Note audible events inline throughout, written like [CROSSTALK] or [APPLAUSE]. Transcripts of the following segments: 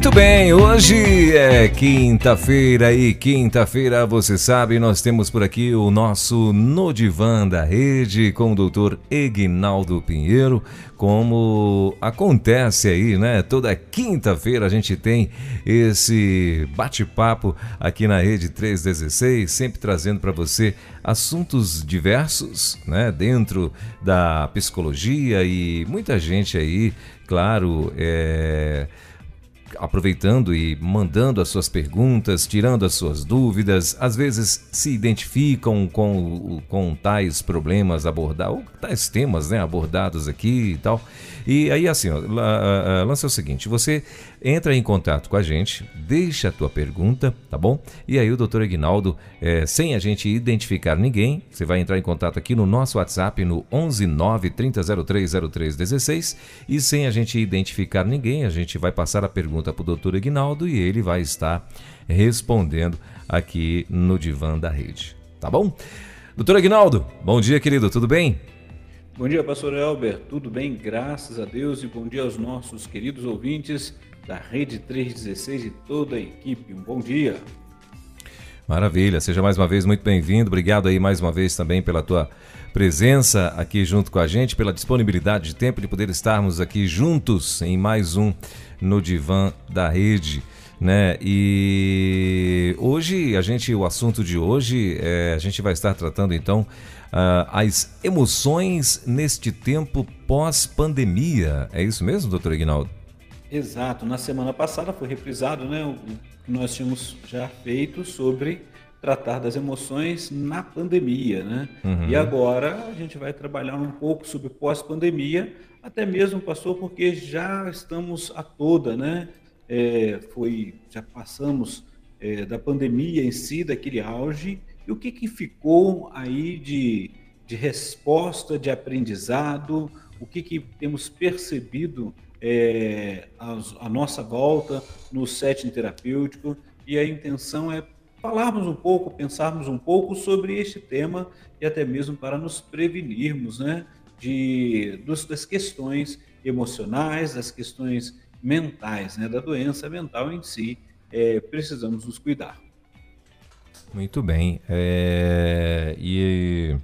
Muito bem, hoje é quinta-feira e quinta-feira, você sabe, nós temos por aqui o nosso No da Rede com o doutor Egnaldo Pinheiro. Como acontece aí, né? Toda quinta-feira a gente tem esse bate-papo aqui na Rede 316, sempre trazendo para você assuntos diversos, né? Dentro da psicologia e muita gente aí, claro, é aproveitando e mandando as suas perguntas, tirando as suas dúvidas, às vezes se identificam com, com tais problemas abordados, ou tais temas né, abordados aqui e tal. E aí, assim, ó, lança o seguinte: você entra em contato com a gente, deixa a tua pergunta, tá bom? E aí o doutor Aguinaldo, é, sem a gente identificar ninguém, você vai entrar em contato aqui no nosso WhatsApp no 119 30030316 e sem a gente identificar ninguém, a gente vai passar a pergunta para o doutor Aguinaldo e ele vai estar respondendo aqui no divã da rede, tá bom? Doutor Aguinaldo, bom dia, querido, tudo bem? Bom dia, pastor Elber. Tudo bem? Graças a Deus. E bom dia aos nossos queridos ouvintes da Rede 316 e toda a equipe. Um bom dia. Maravilha. Seja mais uma vez muito bem-vindo. Obrigado aí mais uma vez também pela tua presença aqui junto com a gente, pela disponibilidade de tempo de poder estarmos aqui juntos em mais um no divã da rede. Né? E hoje a gente, o assunto de hoje, é, a gente vai estar tratando então as emoções neste tempo pós-pandemia. É isso mesmo, doutor Ignaldo? Exato. Na semana passada foi reprisado né, o que nós tínhamos já feito sobre tratar das emoções na pandemia. Né? Uhum. E agora a gente vai trabalhar um pouco sobre pós-pandemia, até mesmo, pastor, porque já estamos a toda, né? É, foi, já passamos é, da pandemia em si, daquele auge, e o que, que ficou aí de, de resposta, de aprendizado? O que, que temos percebido é, a, a, nossa volta no setting terapêutico? E a intenção é falarmos um pouco, pensarmos um pouco sobre este tema e até mesmo para nos prevenirmos né, de, dos, das questões emocionais, das questões mentais, né, da doença mental em si. É, precisamos nos cuidar. Muito bem. É... E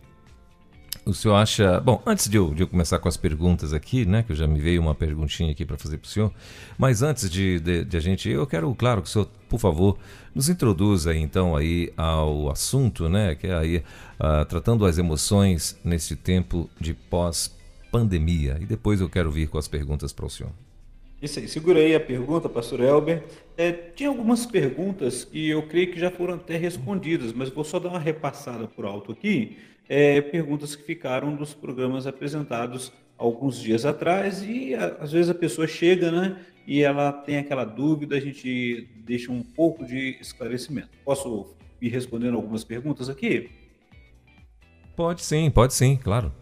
o senhor acha. Bom, antes de eu, de eu começar com as perguntas aqui, né? Que eu já me veio uma perguntinha aqui para fazer para o senhor. Mas antes de, de, de, a gente. Eu quero, claro, que o senhor, por favor, nos introduza então aí ao assunto, né? Que é aí uh, tratando as emoções nesse tempo de pós-pandemia. E depois eu quero vir com as perguntas para o senhor. Isso aí, segurei a pergunta, pastor Elber. É, tinha algumas perguntas que eu creio que já foram até respondidas, mas vou só dar uma repassada por alto aqui. É, perguntas que ficaram dos programas apresentados alguns dias atrás e às vezes a pessoa chega, né, e ela tem aquela dúvida, a gente deixa um pouco de esclarecimento. Posso ir respondendo algumas perguntas aqui? Pode sim, pode sim, claro.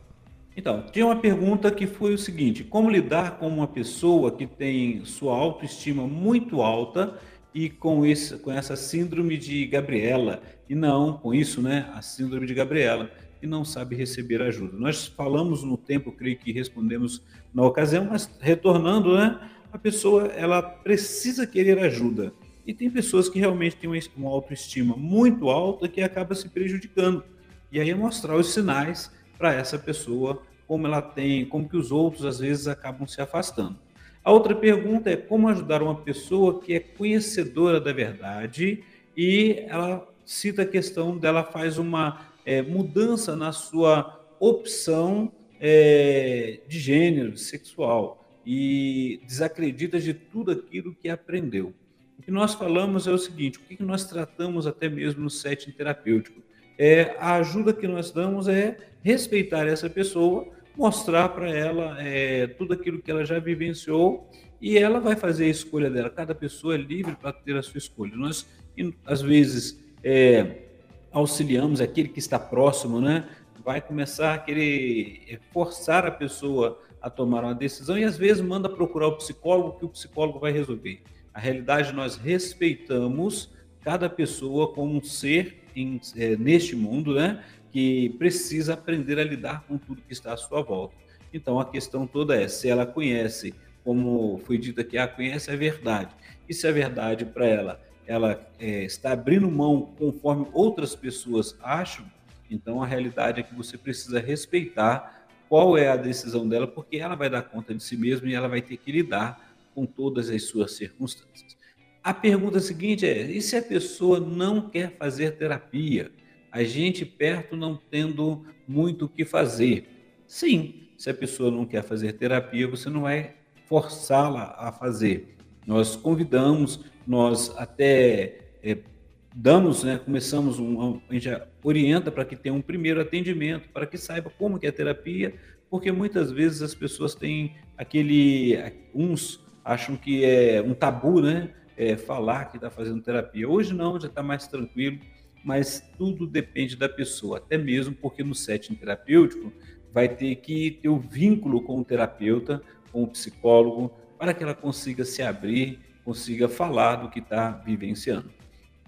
Então, tinha uma pergunta que foi o seguinte: como lidar com uma pessoa que tem sua autoestima muito alta e com, esse, com essa síndrome de Gabriela? E não, com isso, né? A síndrome de Gabriela, e não sabe receber ajuda. Nós falamos no tempo, creio que respondemos na ocasião, mas retornando, né? A pessoa ela precisa querer ajuda. E tem pessoas que realmente têm uma autoestima muito alta que acaba se prejudicando. E aí é mostrar os sinais para essa pessoa, como ela tem, como que os outros às vezes acabam se afastando. A outra pergunta é como ajudar uma pessoa que é conhecedora da verdade e ela cita a questão dela faz uma é, mudança na sua opção é, de gênero, sexual e desacredita de tudo aquilo que aprendeu. O que nós falamos é o seguinte: o que nós tratamos até mesmo no setting terapêutico? É, a ajuda que nós damos é respeitar essa pessoa, mostrar para ela é, tudo aquilo que ela já vivenciou e ela vai fazer a escolha dela. Cada pessoa é livre para ter a sua escolha. Nós, às vezes, é, auxiliamos aquele que está próximo, né? Vai começar a querer é, forçar a pessoa a tomar uma decisão e às vezes manda procurar o psicólogo que o psicólogo vai resolver. A realidade nós respeitamos cada pessoa como um ser em, é, neste mundo, né, que precisa aprender a lidar com tudo que está à sua volta. Então a questão toda é se ela conhece, como foi dito aqui, ela conhece a verdade. E se a verdade para ela, ela é, está abrindo mão conforme outras pessoas acham, então a realidade é que você precisa respeitar qual é a decisão dela, porque ela vai dar conta de si mesma e ela vai ter que lidar com todas as suas circunstâncias. A pergunta seguinte é: e se a pessoa não quer fazer terapia? A gente perto não tendo muito o que fazer. Sim, se a pessoa não quer fazer terapia, você não vai forçá-la a fazer. Nós convidamos, nós até é, damos, né, começamos, um, a gente orienta para que tenha um primeiro atendimento, para que saiba como que é a terapia, porque muitas vezes as pessoas têm aquele, uns acham que é um tabu, né, é, falar que está fazendo terapia. Hoje não, já está mais tranquilo, mas tudo depende da pessoa, até mesmo porque no setting terapêutico vai ter que ter o um vínculo com o terapeuta, com o psicólogo, para que ela consiga se abrir, consiga falar do que está vivenciando.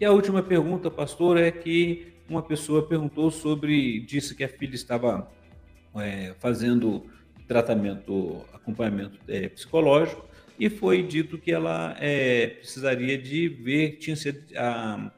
E a última pergunta, pastor, é que uma pessoa perguntou sobre, disse que a filha estava é, fazendo tratamento, acompanhamento é, psicológico, e foi dito que ela é, precisaria de ver, tinha sido, ah,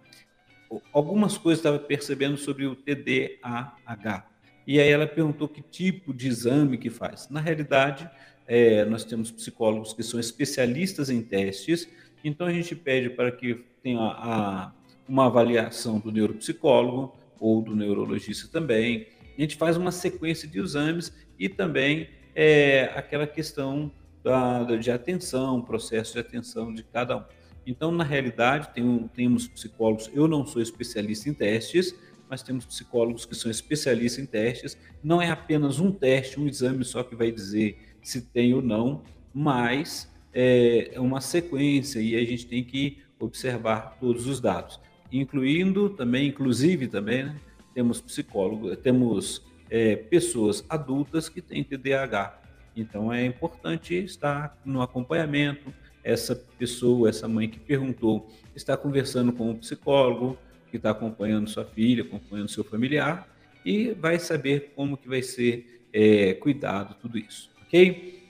algumas coisas estava percebendo sobre o TDAH. E aí ela perguntou que tipo de exame que faz. Na realidade, é, nós temos psicólogos que são especialistas em testes, então a gente pede para que tenha a, uma avaliação do neuropsicólogo ou do neurologista também. A gente faz uma sequência de exames e também é, aquela questão da, de atenção, processo de atenção de cada um. Então, na realidade, tem, temos psicólogos, eu não sou especialista em testes, mas temos psicólogos que são especialistas em testes. Não é apenas um teste, um exame só que vai dizer se tem ou não, mas é, é uma sequência e a gente tem que observar todos os dados, incluindo também, inclusive também, né, temos psicólogos, temos é, pessoas adultas que têm TDAH. Então é importante estar no acompanhamento. Essa pessoa, essa mãe que perguntou, está conversando com o psicólogo, que está acompanhando sua filha, acompanhando seu familiar, e vai saber como que vai ser é, cuidado tudo isso, ok?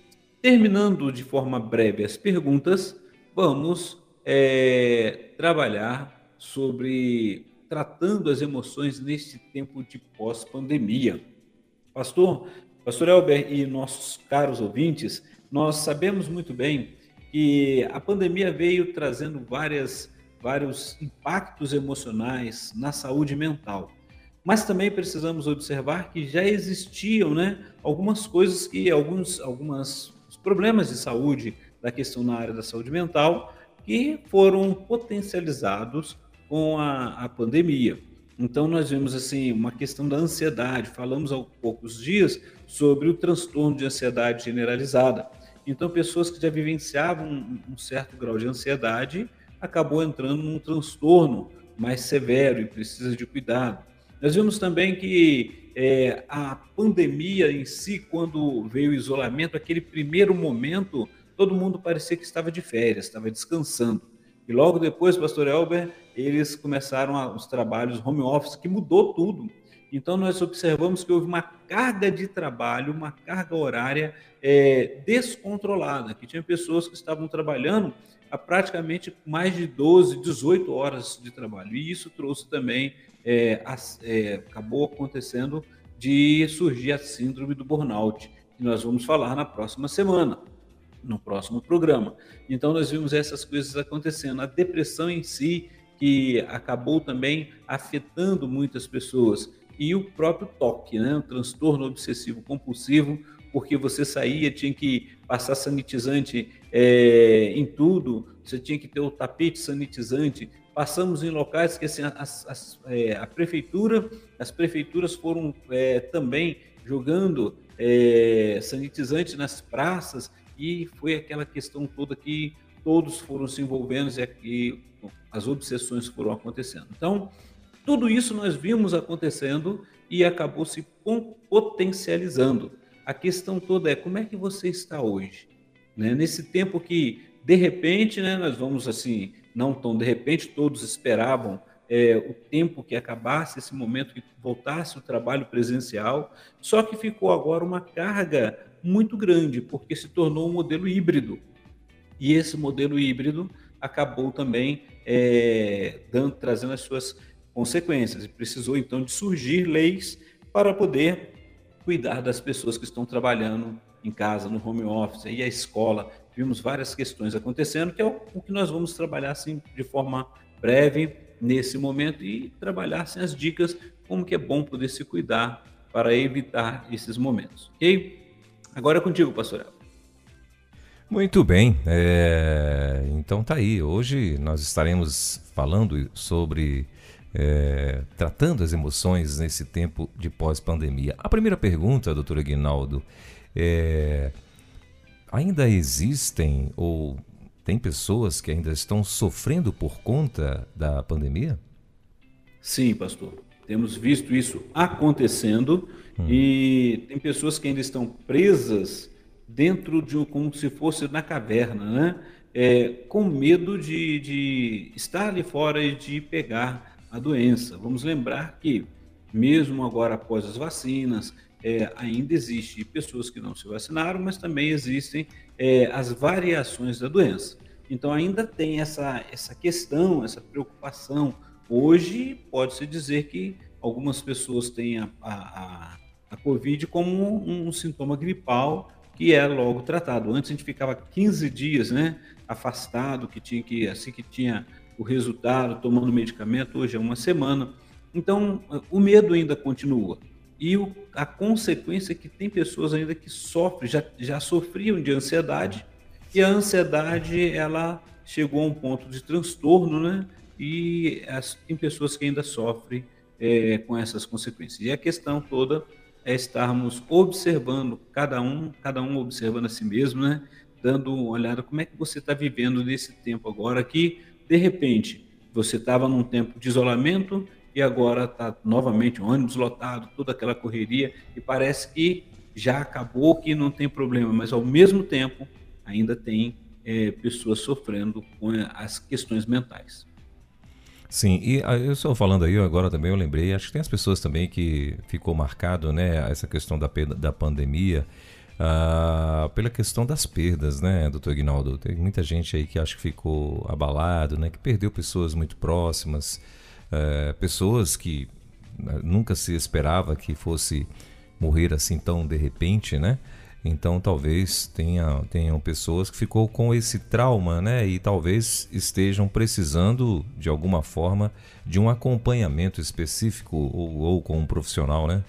Terminando de forma breve as perguntas, vamos é, trabalhar sobre tratando as emoções neste tempo de pós-pandemia. Pastor, Pastor Elber e nossos caros ouvintes, nós sabemos muito bem que a pandemia veio trazendo várias, vários impactos emocionais na saúde mental. Mas também precisamos observar que já existiam né, algumas coisas que, alguns algumas, problemas de saúde da questão na área da saúde mental que foram potencializados com a, a pandemia. Então, nós vemos assim uma questão da ansiedade. Falamos há poucos dias sobre o transtorno de ansiedade generalizada. Então, pessoas que já vivenciavam um, certo grau de ansiedade acabou entrando num transtorno mais severo e precisa de cuidado. Nós vimos também que é, a pandemia em si, quando veio o isolamento, aquele primeiro momento, todo mundo parecia que estava de férias, estava descansando. E logo depois, pastor Elber, eles começaram os trabalhos home office, que mudou tudo. Então, nós observamos que houve uma carga de trabalho, uma carga horária é, descontrolada, que tinha pessoas que estavam trabalhando a praticamente mais de 12, 18 horas de trabalho. E isso trouxe também, é, é, acabou acontecendo de surgir a síndrome do burnout, que nós vamos falar na próxima semana no próximo programa. Então, nós vimos essas coisas acontecendo. A depressão em si, que acabou também afetando muitas pessoas, e o próprio toque, né? o transtorno obsessivo compulsivo, porque você saía, tinha que passar sanitizante é, em tudo, você tinha que ter o tapete sanitizante. Passamos em locais que assim, as, as, é, a prefeitura, as prefeituras foram é, também jogando é, sanitizante nas praças e foi aquela questão toda que todos foram se envolvendo e as obsessões foram acontecendo. Então, tudo isso nós vimos acontecendo e acabou se potencializando. a questão toda é como é que você está hoje? Né? Nesse tempo que, de repente, né, nós vamos assim, não tão de repente, todos esperavam é, o tempo que acabasse esse momento, que voltasse o trabalho presencial, só que ficou agora uma carga muito grande, porque se tornou um modelo híbrido. E esse modelo híbrido acabou também é, dando, trazendo as suas consequências, e precisou então de surgir leis para poder cuidar das pessoas que estão trabalhando em casa, no home office, e a escola. Vimos várias questões acontecendo, que é o que nós vamos trabalhar assim, de forma breve nesse momento e trabalhar assim, as dicas como que é bom poder se cuidar para evitar esses momentos, ok? Agora é contigo, pastor. Muito bem, é... então tá aí. Hoje nós estaremos falando sobre é... tratando as emoções nesse tempo de pós-pandemia. A primeira pergunta, doutor Aguinaldo, é ainda existem ou tem pessoas que ainda estão sofrendo por conta da pandemia? Sim, pastor. Temos visto isso acontecendo hum. e tem pessoas que ainda estão presas dentro de um, como se fosse na caverna, né? É, com medo de, de estar ali fora e de pegar a doença. Vamos lembrar que, mesmo agora após as vacinas, é, ainda existe pessoas que não se vacinaram, mas também existem é, as variações da doença. Então ainda tem essa, essa questão, essa preocupação. Hoje pode-se dizer que algumas pessoas têm a, a, a Covid como um, um, sintoma gripal que é logo tratado. Antes a gente ficava 15 dias né, afastado, que tinha que, assim que tinha o resultado, tomando medicamento, hoje é uma semana. Então o medo ainda continua. E o, a consequência é que tem pessoas ainda que sofrem, já, já sofriam de ansiedade, e a ansiedade ela chegou a um ponto de transtorno, né? E as, tem pessoas que ainda sofrem é, com essas consequências. E a questão toda é estarmos observando cada um, cada um observando a si mesmo, né? Dando uma olhada como é que você está vivendo nesse tempo agora que de repente você estava num tempo de isolamento e agora está novamente ônibus lotado, toda aquela correria, e parece que já acabou, que não tem problema, mas ao mesmo tempo ainda tem é, pessoas sofrendo com as questões mentais. Sim, e ah, eu estou falando aí agora também, eu lembrei, acho que tem as pessoas também que ficou marcado, né, essa questão da, da pandemia, uh, pela questão das perdas, né, doutor Ignaldo? Tem muita gente aí que acho que ficou abalado, né, que perdeu pessoas muito próximas, é, pessoas que né, nunca se esperava que fosse morrer assim tão de repente, né? Então talvez tenha, tenham pessoas que ficou com esse trauma, né? E talvez estejam precisando de alguma forma de um acompanhamento específico ou, ou com um profissional, né?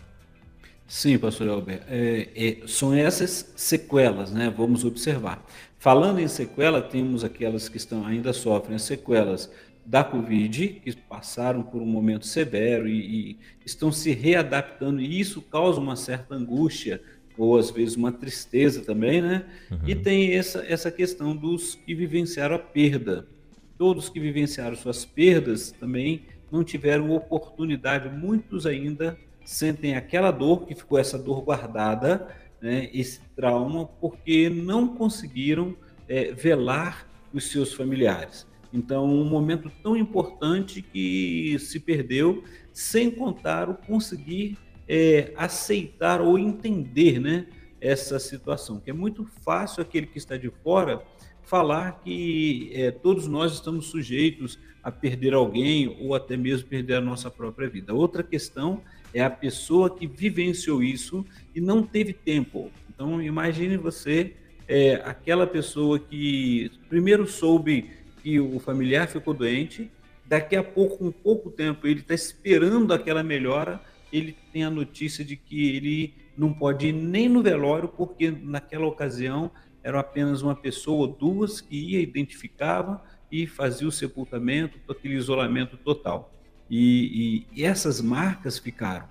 Sim, pastor Albert. É, é, são essas sequelas, né? Vamos observar. Falando em sequela, temos aquelas que estão ainda sofrem as sequelas da Covid, que passaram por um momento severo e, e, estão se readaptando, e isso causa uma certa angústia, ou às vezes uma tristeza também, né? Uhum. E tem essa, essa questão dos que vivenciaram a perda. Todos que vivenciaram suas perdas também não tiveram oportunidade, muitos ainda sentem aquela dor, que ficou essa dor guardada, né? esse trauma, porque não conseguiram é, velar os seus familiares. Então, um momento tão importante que se perdeu, sem contar o conseguir é, aceitar ou entender né, essa situação, que é muito fácil aquele que está de fora falar que é, todos nós estamos sujeitos a perder alguém ou até mesmo perder a nossa própria vida. Outra questão a pessoa que vivenciou isso e não teve tempo. Então, imagine você, é, aquela pessoa que primeiro soube que o familiar ficou doente, daqui a pouco, um pouco tempo, ele está esperando aquela melhora, ele tem a notícia de que ele não pode ir nem no velório, porque naquela ocasião era apenas uma pessoa ou duas que ia, identificava e fazia o sepultamento, aquele isolamento total. E, e, essas marcas ficaram.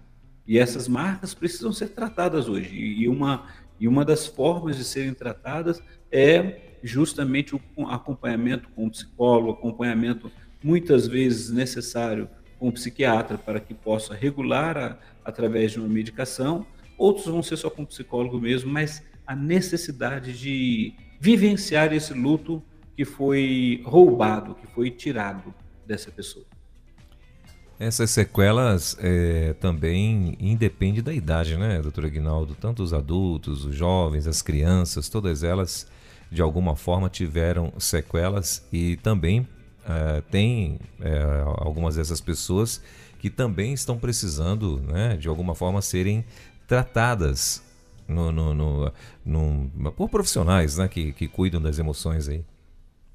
E essas marcas precisam ser tratadas hoje. E uma, e uma das formas de serem tratadas é justamente o acompanhamento com o psicólogo, acompanhamento muitas vezes necessário com o psiquiatra para que possa regular a, através de uma medicação outros vão ser só com psicólogo mesmo, mas a necessidade de vivenciar esse luto que foi roubado, que foi tirado dessa pessoa. Essas sequelas é, também independem da idade, né, doutor Aguinaldo? Tanto os adultos, os jovens, as crianças, todas elas de alguma forma tiveram sequelas e também é, tem é, algumas dessas pessoas que também estão precisando, né, de alguma forma, serem tratadas no, no, no, no, por profissionais né, que, que cuidam das emoções aí.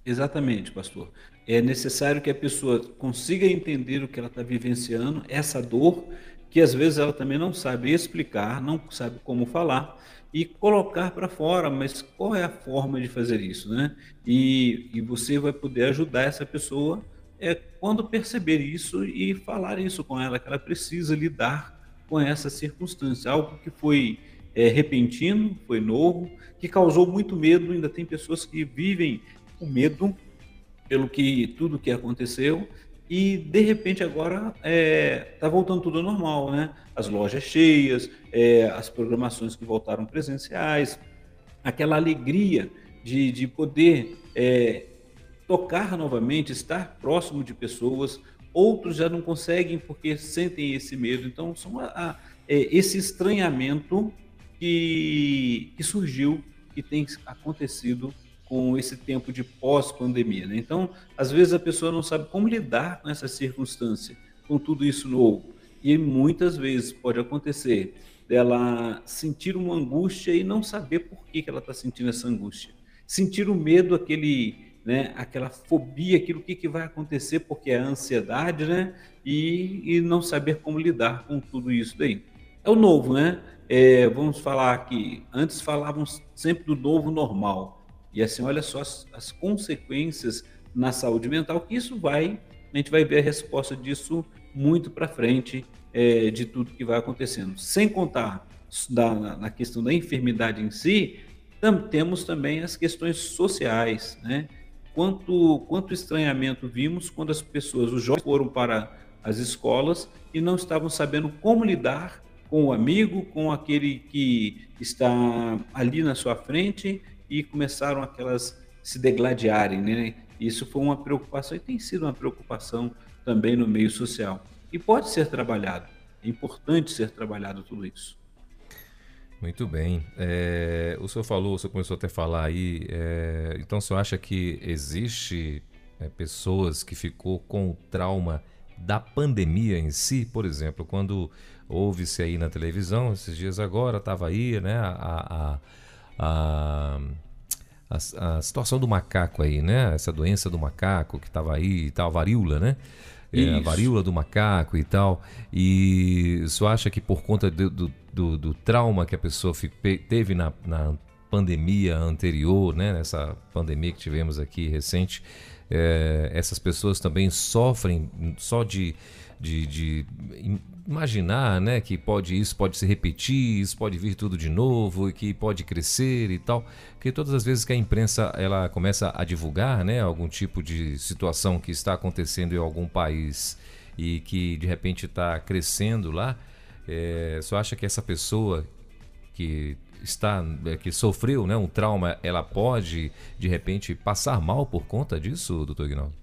Exatamente, pastor. É necessário que a pessoa consiga entender o que ela está vivenciando, essa dor, que às vezes ela também não sabe explicar, não sabe como falar, e colocar para fora, mas qual é a forma de fazer isso, né? E, e você vai poder ajudar essa pessoa é, quando perceber isso e falar isso com ela, que ela precisa lidar com essa circunstância, algo que foi é, repentino, foi novo, que causou muito medo. Ainda tem pessoas que vivem com medo pelo que tudo que aconteceu e de repente agora está é, tá voltando tudo ao normal, né? As lojas cheias, é, as programações que voltaram presenciais, aquela alegria de, de poder é, tocar novamente, estar próximo de pessoas. Outros já não conseguem porque sentem esse medo. Então, são a, a, é, esse estranhamento que, que surgiu, que tem acontecido com esse tempo de pós-pandemia. Né? Então, às vezes a pessoa não sabe como lidar com essa circunstância, com tudo isso novo. E muitas vezes pode acontecer dela sentir uma angústia e não saber por que, que ela está sentindo essa angústia. Sentir o medo, aquele, né, aquela fobia, aquilo que, que vai acontecer, porque é a ansiedade, né? E, e não saber como lidar com tudo isso daí. É o novo, né? É, vamos falar aqui, antes falávamos sempre do novo normal. E assim, olha só as, as consequências na saúde mental, que isso vai, a gente vai ver a resposta disso muito para frente é, de tudo que vai acontecendo. Sem contar da, na questão da enfermidade em si, tam, temos também as questões sociais, né? Quanto, quanto estranhamento vimos quando as pessoas, os jovens foram para as escolas e não estavam sabendo como lidar com o amigo, com aquele que está ali na sua frente e começaram aquelas se degladiarem, né? Isso foi uma preocupação e tem sido uma preocupação também no meio social. E pode ser trabalhado, é importante ser trabalhado tudo isso. Muito bem. É, o senhor falou, o senhor começou até a falar aí, é, então o senhor acha que existe é, pessoas que ficou com o trauma da pandemia em si, por exemplo, quando Houve-se aí na televisão, esses dias agora, estava aí, né? A, a, a, a, situação do macaco aí, né? Essa doença do macaco que estava aí e tal, varíola, né? É, a varíola do macaco e tal. E você acha que por conta do, do, do, do trauma que a pessoa teve na, na pandemia anterior, né? Nessa pandemia que tivemos aqui recente, é, essas pessoas também sofrem só de, de, de imaginar, né, que pode isso pode se repetir, isso pode vir tudo de novo e que pode crescer e tal, porque todas as vezes que a imprensa ela começa a divulgar, né, algum tipo de situação que está acontecendo em algum país e que de repente está crescendo lá, é, só acha que essa pessoa que está é, que sofreu, né, um trauma, ela pode de repente passar mal por conta disso, doutor Guinaldo?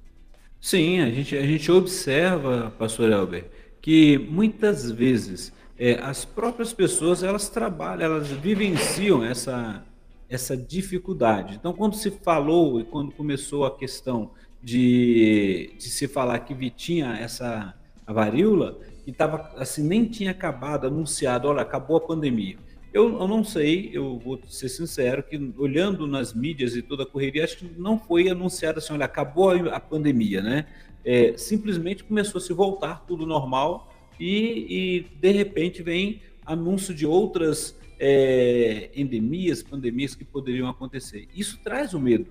Sim, a gente, a gente observa, pastor Elber, que muitas vezes é, as próprias pessoas elas trabalham, elas vivenciam essa, essa dificuldade. Então, quando se falou e quando começou a questão de, de se falar que Vitinha essa a varíola, e tava assim nem tinha acabado anunciado, olha, acabou a pandemia. Eu, eu não sei, eu vou ser sincero, que olhando nas mídias e toda a correria, acho que não foi anunciado assim, olha, acabou a pandemia, né? É, simplesmente começou a se voltar tudo normal e, e de repente vem anúncio de outras é, endemias, pandemias que poderiam acontecer. Isso traz o medo,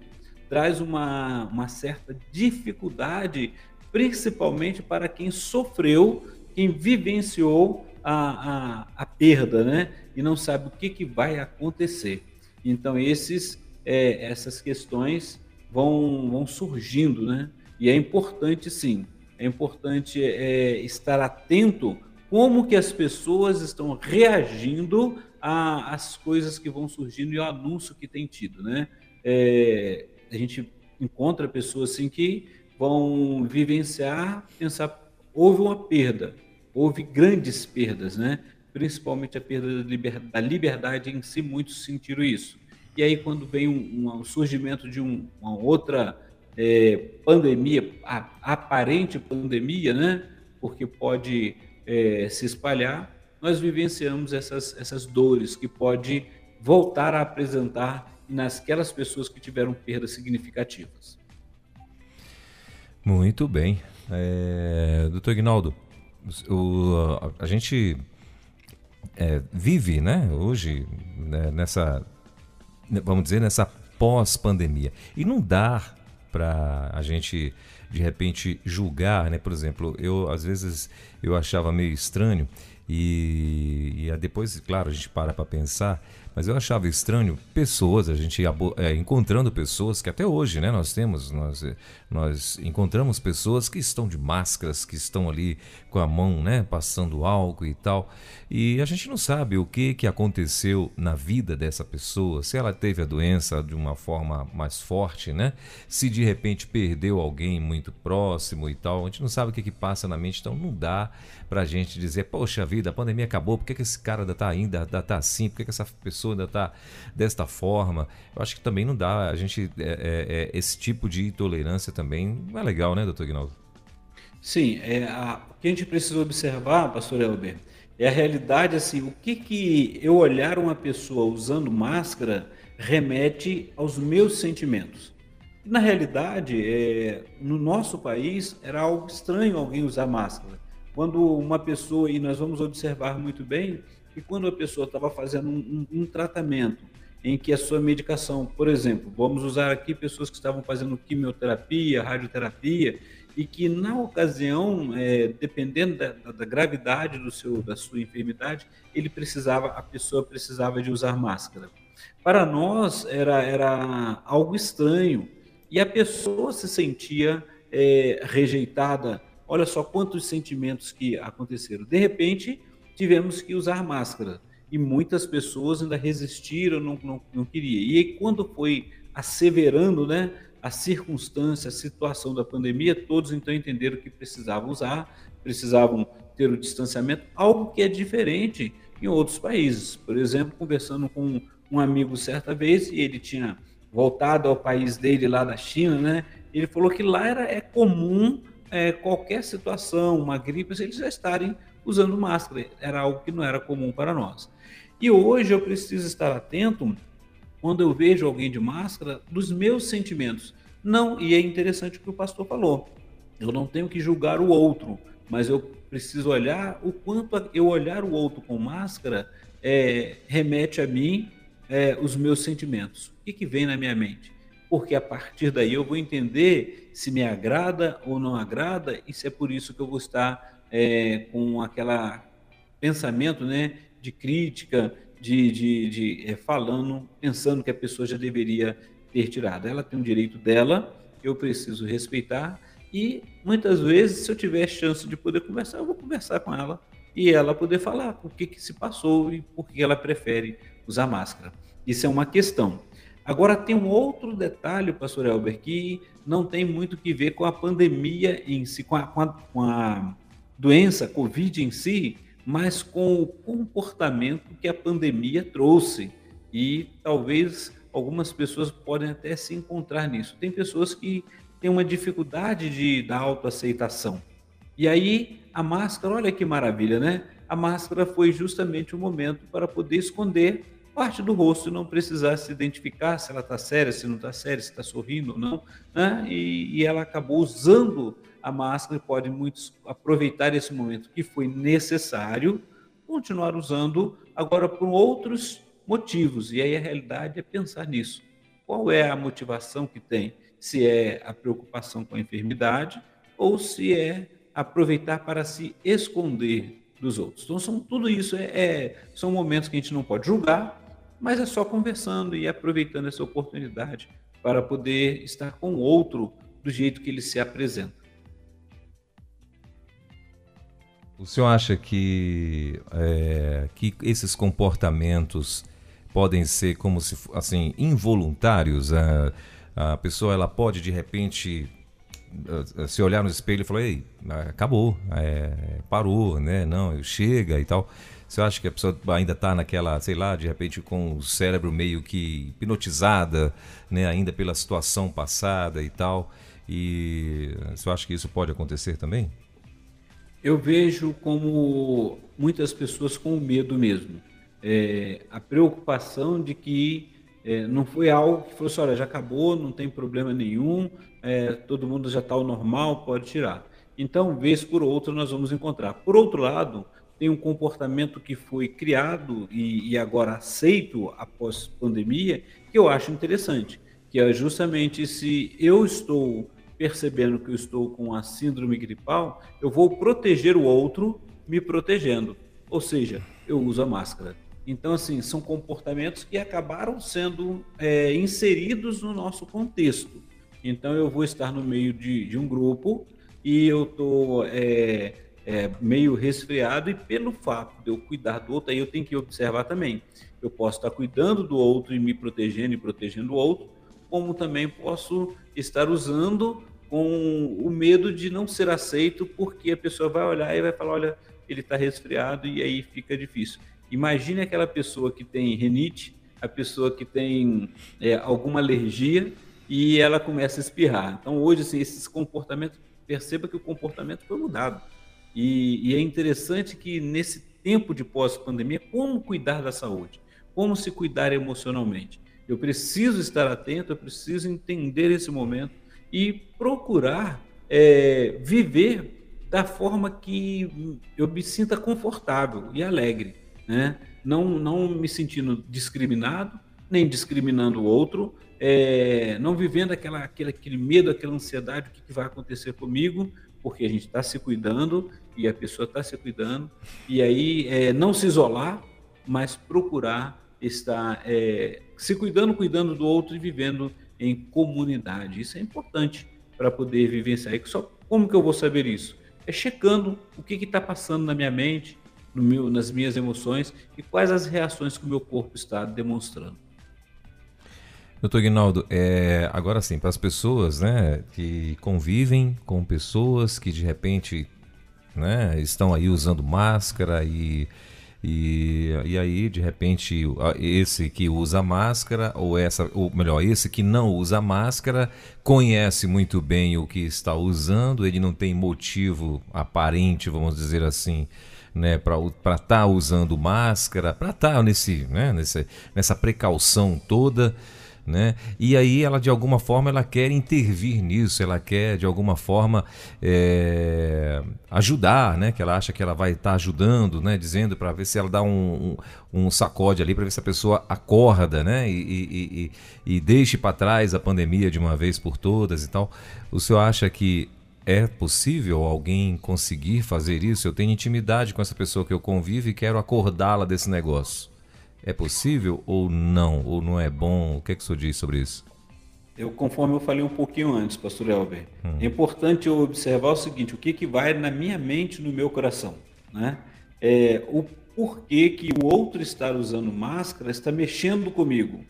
traz uma, uma certa dificuldade, principalmente para quem sofreu, quem vivenciou a, a, a perda, né? E não sabe o que, que vai acontecer. Então, esses, é, essas questões vão, vão surgindo, né? E é importante, sim, é importante é, estar atento como que as pessoas estão reagindo às coisas que vão surgindo e ao anúncio que tem tido, né? É, a gente encontra pessoas assim que vão vivenciar, pensar, houve uma perda, houve grandes perdas, né? Principalmente a perda da liberdade em si, muitos sentiram isso. E aí quando vem um, um surgimento de um, uma outra é, pandemia, a, aparente pandemia, né? Porque pode é, se espalhar, nós vivenciamos essas, essas dores que pode voltar a apresentar nasquelas pessoas que tiveram perdas significativas. Muito bem. É, doutor Ignaldo, o, a, a gente é, vive, né, hoje, né, nessa, vamos dizer, nessa pós-pandemia. E não dá para a gente de repente julgar, né? Por exemplo, eu às vezes eu achava meio estranho e, e depois, claro, a gente para para pensar mas eu achava estranho pessoas, a gente é, encontrando pessoas que até hoje, né, nós temos, nós, nós encontramos pessoas que estão de máscaras, que estão ali com a mão, né, passando álcool e tal. E a gente não sabe o que, que aconteceu na vida dessa pessoa, se ela teve a doença de uma forma mais forte, né? Se de repente perdeu alguém muito próximo e tal, a gente não sabe o que, que passa na mente, então não dá pra gente dizer, poxa vida, a pandemia acabou, por que, que esse cara ainda tá ainda tá assim, por que, que essa pessoa ainda está desta forma. Eu acho que também não dá. A gente. É, é, é, esse tipo de intolerância também não é legal, né, doutor Ignaldo? Sim, é, a, o que a gente precisa observar, pastor Elber, é a realidade assim, o que que eu olhar uma pessoa usando máscara remete aos meus sentimentos. na realidade, é, no nosso país era algo estranho alguém usar máscara. Quando uma pessoa, e nós vamos observar muito bem, que quando a pessoa estava fazendo um, um, um, tratamento em que a sua medicação, por exemplo, vamos usar aqui pessoas que estavam fazendo quimioterapia, radioterapia, e que na ocasião, é, dependendo da, da, gravidade do seu, da sua enfermidade, ele precisava, a pessoa precisava de usar máscara. Para nós era, era algo estranho e a pessoa se sentia é, rejeitada. Olha só quantos sentimentos que aconteceram. De repente, tivemos que usar máscara. E muitas pessoas ainda resistiram, não, não, não queriam. E aí, quando foi asseverando né, a circunstância, a situação da pandemia, todos então entenderam que precisavam usar, precisavam ter o distanciamento, algo que é diferente em outros países. Por exemplo, conversando com um amigo certa vez, e ele tinha voltado ao país dele lá da China, né? Ele falou que lá era, é comum é, qualquer situação, uma gripe, eles já estarem usando máscara. Era algo que não era comum para nós. E hoje eu preciso estar atento quando eu vejo alguém de máscara dos meus sentimentos. Não, e é interessante o que o pastor falou. Eu não tenho que julgar o outro, mas eu preciso olhar o quanto eu olhar o outro com máscara é, remete a mim é, os meus sentimentos. O que, que vem na minha mente? Porque a partir daí eu vou entender se me agrada ou não agrada e se é por isso que eu vou estar é, com aquela pensamento né, de crítica, de, de, de é, falando, pensando que a pessoa já deveria ter tirado. Ela tem o direito dela, eu preciso respeitar e muitas vezes, se eu tiver chance de poder conversar, eu vou conversar com ela e ela poder falar o que, que se passou e por que ela prefere usar máscara. Isso é uma questão. Agora, tem um outro detalhe, pastor Elber, que não tem muito que ver com a pandemia em si, com a, com a, com a doença, Covid em si, mas com o comportamento que a pandemia trouxe. E talvez algumas pessoas podem até se encontrar nisso. Tem pessoas que têm uma dificuldade de, da autoaceitação. E aí, a máscara, olha que maravilha, né? A máscara foi justamente o momento para poder esconder parte do rosto e não precisar se identificar se ela está séria, se não está séria, se está sorrindo ou não. Né? E, e ela acabou usando a máscara e podem muitos aproveitar esse momento que foi necessário, continuar usando agora por outros motivos. E aí a realidade é pensar nisso. Qual é a motivação que tem? Se é a preocupação com a enfermidade ou se é aproveitar para se esconder dos outros. Então, são, tudo isso é, é, são momentos que a gente não pode julgar, mas é só conversando e aproveitando essa oportunidade para poder estar com o outro do jeito que ele se apresenta. O senhor acha que, é, que esses comportamentos podem ser como se assim involuntários? A, a pessoa ela pode de repente se olhar no espelho e falar, ei, acabou, é, parou, né? Não, chega e tal. Você acha que a pessoa ainda está naquela, sei lá, de repente com o cérebro meio que hipnotizada, né? Ainda pela situação passada e tal. E você acha que isso pode acontecer também? Eu vejo como muitas pessoas com medo mesmo. É, a preocupação de que é, não foi algo que fosse, olha, já acabou, não tem problema nenhum, é, todo mundo já está ao normal, pode tirar. Então, vez por outra, nós vamos encontrar. Por outro lado, tem um comportamento que foi criado e, e agora aceito após pandemia, que eu acho interessante, que é justamente se eu estou percebendo que eu estou com a síndrome gripal, eu vou proteger o outro me protegendo. Ou seja, eu uso a máscara. Então, assim, são comportamentos que acabaram sendo é, inseridos no nosso contexto. Então, eu vou estar no meio de, de um grupo e eu estou é, é, meio resfriado, e pelo fato de eu cuidar do outro, aí eu tenho que observar também. Eu posso estar cuidando do outro e me protegendo e protegendo o outro, como também posso estar usando com o medo de não ser aceito, porque a pessoa vai olhar e vai falar: olha, ele está resfriado, e aí fica difícil. Imagine aquela pessoa que tem renite, a pessoa que tem é, alguma alergia e ela começa a espirrar. Então, hoje, assim, esses comportamentos, perceba que o comportamento foi mudado. E, e é interessante que nesse tempo de pós-pandemia, como cuidar da saúde? Como se cuidar emocionalmente? Eu preciso estar atento, eu preciso entender esse momento e procurar é, viver da forma que eu me sinta confortável e alegre né? não, não me sentindo discriminado, nem discriminando o outro, é, não vivendo aquela, aquele, aquele medo, aquela ansiedade, o que, que vai acontecer comigo, porque a gente está se cuidando e a pessoa está se cuidando, e aí é, não se isolar, mas procurar estar é, se cuidando, cuidando do outro e vivendo em comunidade. Isso é importante para poder vivenciar. E só como que eu vou saber isso? É checando o que está passando na minha mente, no meu, nas minhas emoções e quais as reações que o meu corpo está demonstrando. Doutor Guinaldo, é, agora sim, para as pessoas né, que convivem com pessoas que de repente né, estão aí usando máscara e, e, e aí de repente esse que usa máscara, ou essa, ou melhor, esse que não usa máscara, conhece muito bem o que está usando, ele não tem motivo aparente, vamos dizer assim, né, para estar tá usando máscara, para estar tá nesse, né, nesse, nessa precaução toda. Né? E aí ela de alguma forma ela quer intervir nisso, ela quer de alguma forma é, ajudar, né? Que ela acha que ela vai estar tá ajudando, né? Dizendo para ver se ela dá um, um, um sacode ali para ver se a pessoa acorda, né? E, e, e, e deixe para trás a pandemia de uma vez por todas e tal. O senhor acha que é possível alguém conseguir fazer isso? Eu tenho intimidade com essa pessoa que eu convivo e quero acordá-la desse negócio. É possível ou não? Ou não é bom? O que, é que o senhor diz sobre isso? Eu, conforme eu falei um pouquinho antes, pastor Elber, hum. é importante eu observar o seguinte, o que, que vai na minha mente no meu coração. Né? É, o porquê que o outro estar usando máscara está mexendo comigo.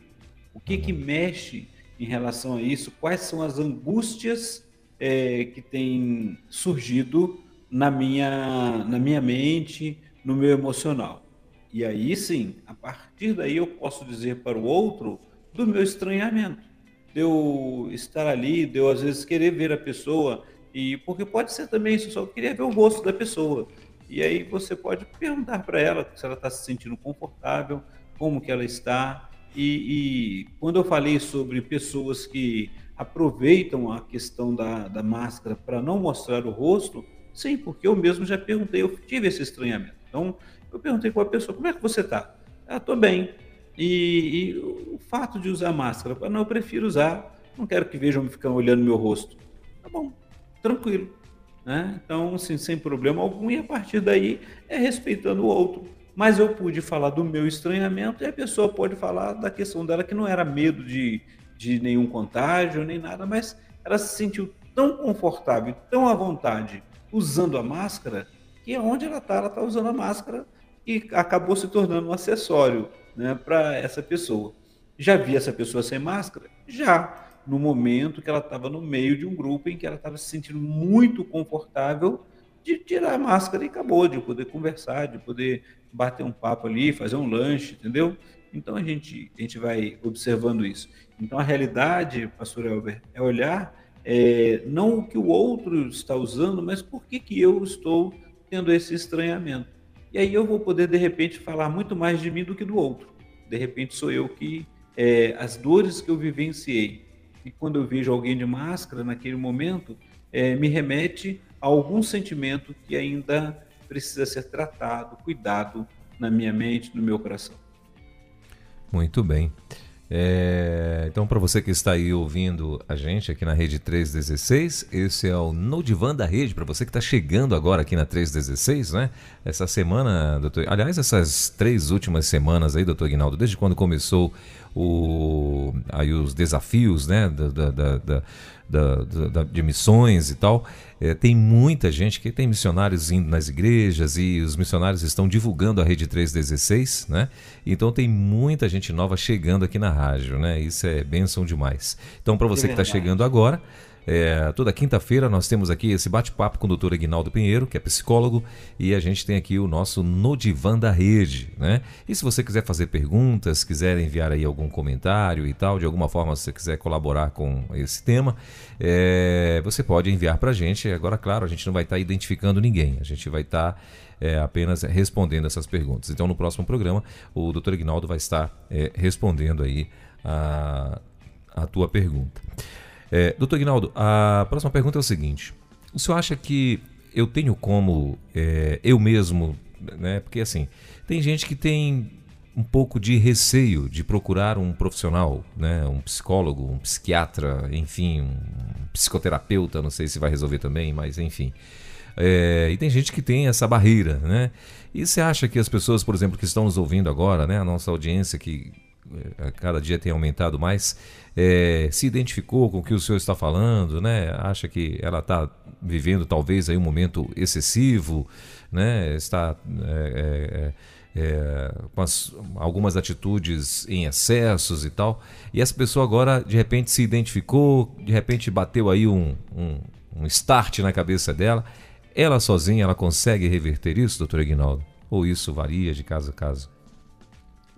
O que, que uhum. mexe em relação a isso? Quais são as angústias é, que tem surgido na minha, na minha mente, no meu emocional. E aí sim, a partir daí eu posso dizer para o outro do meu estranhamento, de eu estar ali, de eu às vezes querer ver a pessoa, e porque pode ser também isso, só queria ver o rosto da pessoa. E aí você pode perguntar para ela se ela está se sentindo confortável, como que ela está. E, e quando eu falei sobre pessoas que aproveitam a questão da, da máscara para não mostrar o rosto? Sim, porque eu mesmo já perguntei, eu tive esse estranhamento. Então, eu perguntei com a pessoa, como é que você está? Ah, estou bem. E, e, o fato de usar máscara, não, eu prefiro usar, não quero que vejam me ficando olhando meu rosto. Tá bom, tranquilo. Né? Então, assim, sem problema algum, e a partir daí é respeitando o outro. Mas eu pude falar do meu estranhamento e a pessoa pode falar da questão dela que não era medo de, de nenhum contágio, nem nada, mas ela se sentiu tão confortável, tão à vontade usando a máscara, que que onde ela está, ela está usando a máscara e acabou se tornando um acessório né, para essa pessoa. Já vi essa pessoa sem máscara? Já. No momento que ela estava no meio de um grupo em que ela estava se sentindo muito confortável de tirar a máscara e acabou, de poder conversar, de poder bater um papo ali, fazer um lanche, entendeu? Então a gente, a gente vai observando isso. Então a realidade, pastor Elber, é olhar é, não o que o outro está usando, mas por que, que eu estou tendo esse estranhamento. E aí eu vou poder, de repente, falar muito mais de mim do que do outro. De repente sou eu que, é, as dores que eu vivenciei, e quando eu vejo alguém de máscara naquele momento, é, me remete a algum sentimento que ainda precisa ser tratado, cuidado na minha mente, no meu coração. Muito bem. É, então, para você que está aí ouvindo a gente aqui na Rede 316, esse é o No da Rede, para você que está chegando agora aqui na 316, né? Essa semana, doutor, aliás, essas três últimas semanas aí, doutor Guinaldo, desde quando começou o, aí os desafios, né, da, da, da da, da, de missões e tal, é, tem muita gente que tem missionários indo nas igrejas e os missionários estão divulgando a Rede 316, né? Então tem muita gente nova chegando aqui na rádio, né? Isso é bênção demais. Então, para você é que está chegando agora, é, toda quinta-feira nós temos aqui esse bate-papo com o doutor Aguinaldo Pinheiro, que é psicólogo, e a gente tem aqui o nosso No Divã da Rede, né? E se você quiser fazer perguntas, quiser enviar aí algum comentário e tal, de alguma forma se você quiser colaborar com esse tema, é, você pode enviar para a gente. Agora, claro, a gente não vai estar tá identificando ninguém, a gente vai estar tá, é, apenas respondendo essas perguntas. Então, no próximo programa, o doutor Aguinaldo vai estar é, respondendo aí a, a tua pergunta. É, doutor Guinaldo, a próxima pergunta é o seguinte: o senhor acha que eu tenho como é, eu mesmo, né? Porque assim, tem gente que tem um pouco de receio de procurar um profissional, né? Um psicólogo, um psiquiatra, enfim, um psicoterapeuta, não sei se vai resolver também, mas enfim. É, e tem gente que tem essa barreira, né? E você acha que as pessoas, por exemplo, que estão nos ouvindo agora, né? A nossa audiência que é, cada dia tem aumentado mais, é, se identificou com o que o senhor está falando, né? Acha que ela está vivendo talvez aí um momento excessivo, né? Está é, é, com as, algumas atitudes em excessos e tal. E essa pessoa agora de repente se identificou, de repente bateu aí um, um, um start na cabeça dela. Ela sozinha, ela consegue reverter isso, doutor Aguinaldo? Ou isso varia de caso a caso?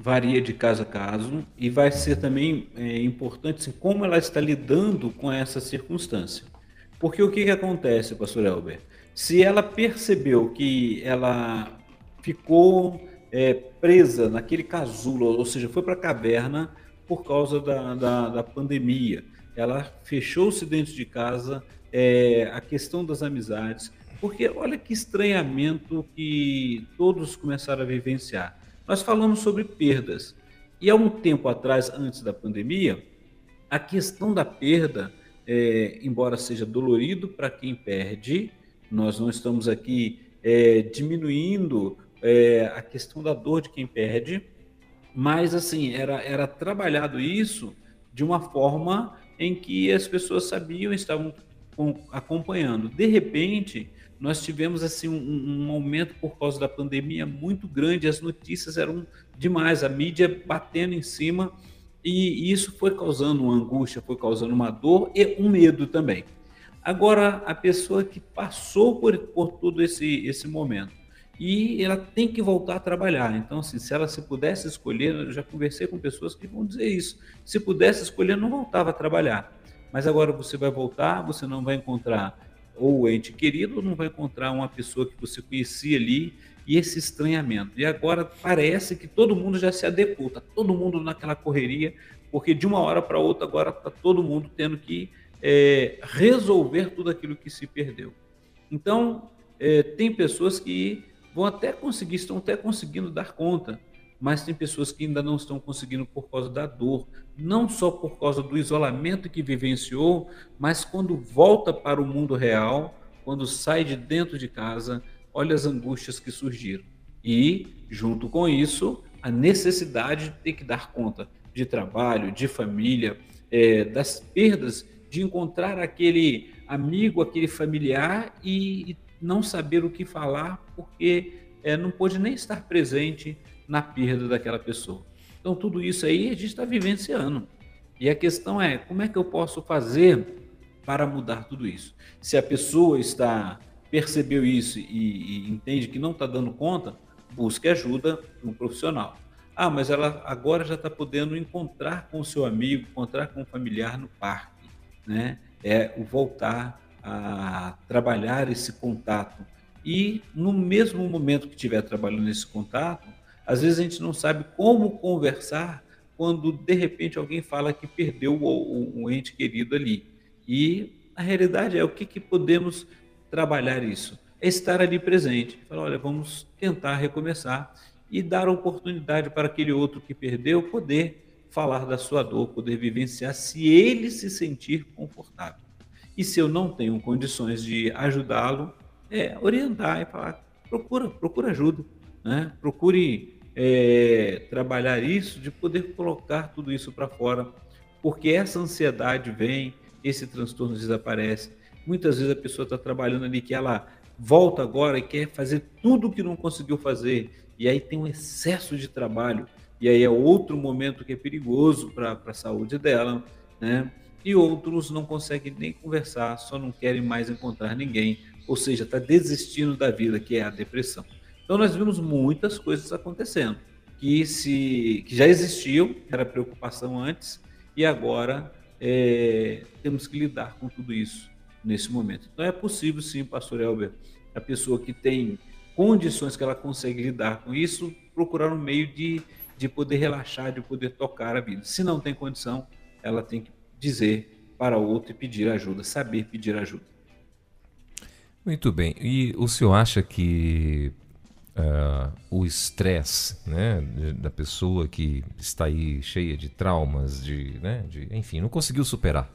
Varia de caso a caso e vai ser também é, importante assim, como ela está lidando com essa circunstância. Porque o que, que acontece, pastor Elber? Se ela percebeu que ela ficou é, presa naquele casulo, ou seja, foi para a caverna por causa da, da, da pandemia, ela fechou-se dentro de casa, é, a questão das amizades, porque olha que estranhamento que todos começaram a vivenciar nós falamos sobre perdas. E há um tempo atrás, antes da pandemia, a questão da perda, é, embora seja dolorido para quem perde, nós não estamos aqui é, diminuindo é, a questão da dor de quem perde, mas assim era, era trabalhado isso de uma forma em que as pessoas sabiam, estavam acompanhando. De repente, nós tivemos assim um, um, aumento por causa da pandemia muito grande, as notícias eram demais, a mídia batendo em cima e isso foi causando uma angústia, foi causando uma dor e um medo também. Agora, a pessoa que passou por, por todo esse, esse momento e ela tem que voltar a trabalhar. Então, assim, se ela se pudesse escolher, eu já conversei com pessoas que vão dizer isso, se pudesse escolher, não voltava a trabalhar. Mas agora você vai voltar, você não vai encontrar ou ente querido, não vai encontrar uma pessoa que você conhecia ali e esse estranhamento. E agora parece que todo mundo já se adequou, está todo mundo naquela correria, porque de uma hora para outra agora está todo mundo tendo que é, resolver tudo aquilo que se perdeu. Então, é, tem pessoas que vão até conseguir, estão até conseguindo dar conta, mas tem pessoas que ainda não estão conseguindo por causa da dor, não só por causa do isolamento que vivenciou, mas quando volta para o mundo real, quando sai de dentro de casa, olha as angústias que surgiram. E, junto com isso, a necessidade de ter que dar conta de trabalho, de família, é, das perdas de encontrar aquele amigo, aquele familiar e, e não saber o que falar porque é, não pôde nem estar presente na perda daquela pessoa. Então, tudo isso aí a gente está vivenciando. E a questão é: como é que eu posso fazer para mudar tudo isso? Se a pessoa está percebeu isso e, e entende que não está dando conta, busque ajuda no profissional. Ah, mas ela agora já está podendo encontrar com seu amigo, encontrar com o familiar no parque, né? É o voltar a trabalhar esse contato. E no mesmo momento que estiver trabalhando esse contato, às vezes a gente não sabe como conversar quando de repente alguém fala que perdeu o, ente querido ali. E a realidade é o que, que podemos trabalhar isso? É estar ali presente. Falar, olha, vamos tentar recomeçar e dar oportunidade para aquele outro que perdeu poder falar da sua dor, poder vivenciar, se ele se sentir confortável. E se eu não tenho condições de ajudá-lo, é orientar e falar, procura, procura ajuda, né? Procure é, trabalhar isso, de poder colocar tudo isso para fora, porque essa ansiedade vem, esse transtorno desaparece. Muitas vezes a pessoa está trabalhando ali que ela volta agora e quer fazer tudo o que não conseguiu fazer, e aí tem um excesso de trabalho, e aí é outro momento que é perigoso para a saúde dela, né? E outros não conseguem nem conversar, só não querem mais encontrar ninguém, ou seja, está desistindo da vida, que é a depressão. Então nós vimos muitas coisas acontecendo que se que já existiam, era preocupação antes e agora é, temos que lidar com tudo isso nesse momento. Então é possível sim, Pastor Elber, a pessoa que tem condições que ela consegue lidar com isso, procurar um meio de, de poder relaxar, de poder tocar a vida. Se não tem condição, ela tem que dizer para outro e pedir ajuda, saber pedir ajuda. Muito bem. E o senhor acha que uh, o estresse né, da pessoa que está aí cheia de traumas, de, né, de, enfim, não conseguiu superar.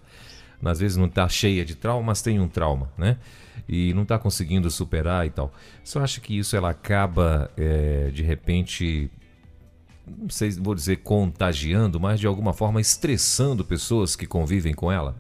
Às vezes não está cheia de traumas, tem um trauma, né? E não está conseguindo superar e tal. Você acha que isso ela acaba, é, de repente, não sei, vou dizer contagiando, mas de alguma forma estressando pessoas que convivem com ela?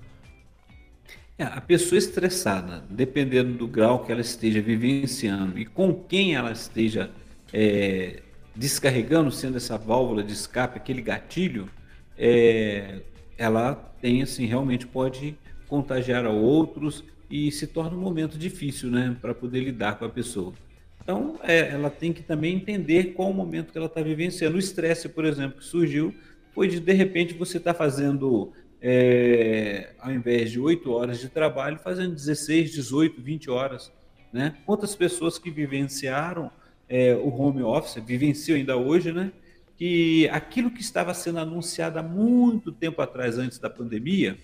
É, a pessoa estressada, dependendo do grau que ela esteja vivenciando e com quem ela esteja é, descarregando, sendo essa válvula de escape, aquele gatilho, é, ela tem assim, realmente pode contagiar a outros e se torna um momento difícil, né, para poder lidar com a pessoa. Então, é, ela tem que também entender qual o momento que ela está vivenciando. O estresse, por exemplo, que surgiu foi de de repente você estar tá fazendo é, ao invés de 8 horas de trabalho, fazendo 16, 18, 20 horas. Né? Quantas pessoas que vivenciaram é, o home office, vivenciam ainda hoje, né? que aquilo que estava sendo anunciado há muito tempo atrás, antes da pandemia,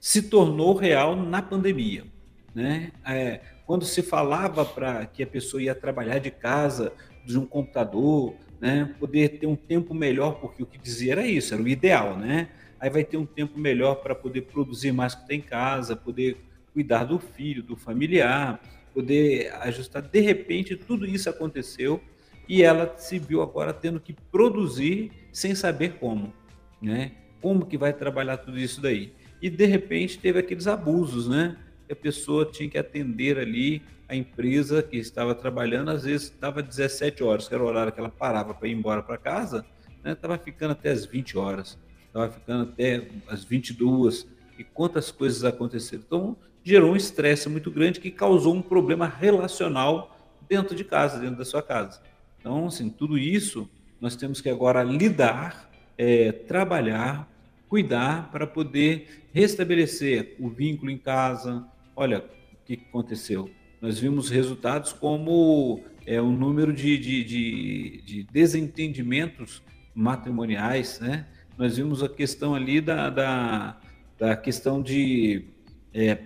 se tornou real na pandemia. Né? É, quando se falava para que a pessoa ia trabalhar de casa, de um computador, né? poder ter um tempo melhor, porque o que dizia era isso, era o ideal, né? Aí vai ter um tempo melhor para poder produzir mais que tem em casa, poder cuidar do filho, do familiar, poder ajustar. De repente, tudo isso aconteceu e ela se viu agora tendo que produzir sem saber como, né? Como que vai trabalhar tudo isso daí? E de repente teve aqueles abusos, né? A pessoa tinha que atender ali a empresa que estava trabalhando, às vezes estava 17 horas, que era o horário que ela parava para ir embora para casa, estava né? ficando até as 20 horas estava ficando até as 22 e quantas coisas aconteceram. Então, gerou um estresse muito grande que causou um problema relacional dentro de casa, dentro da sua casa. Então, assim, tudo isso nós temos que agora lidar, é, trabalhar, cuidar para poder restabelecer o vínculo em casa. Olha o que aconteceu. Nós vimos resultados como é, o número de, de, de, de desentendimentos matrimoniais, né? Nós vimos a questão ali da, da, da questão de é,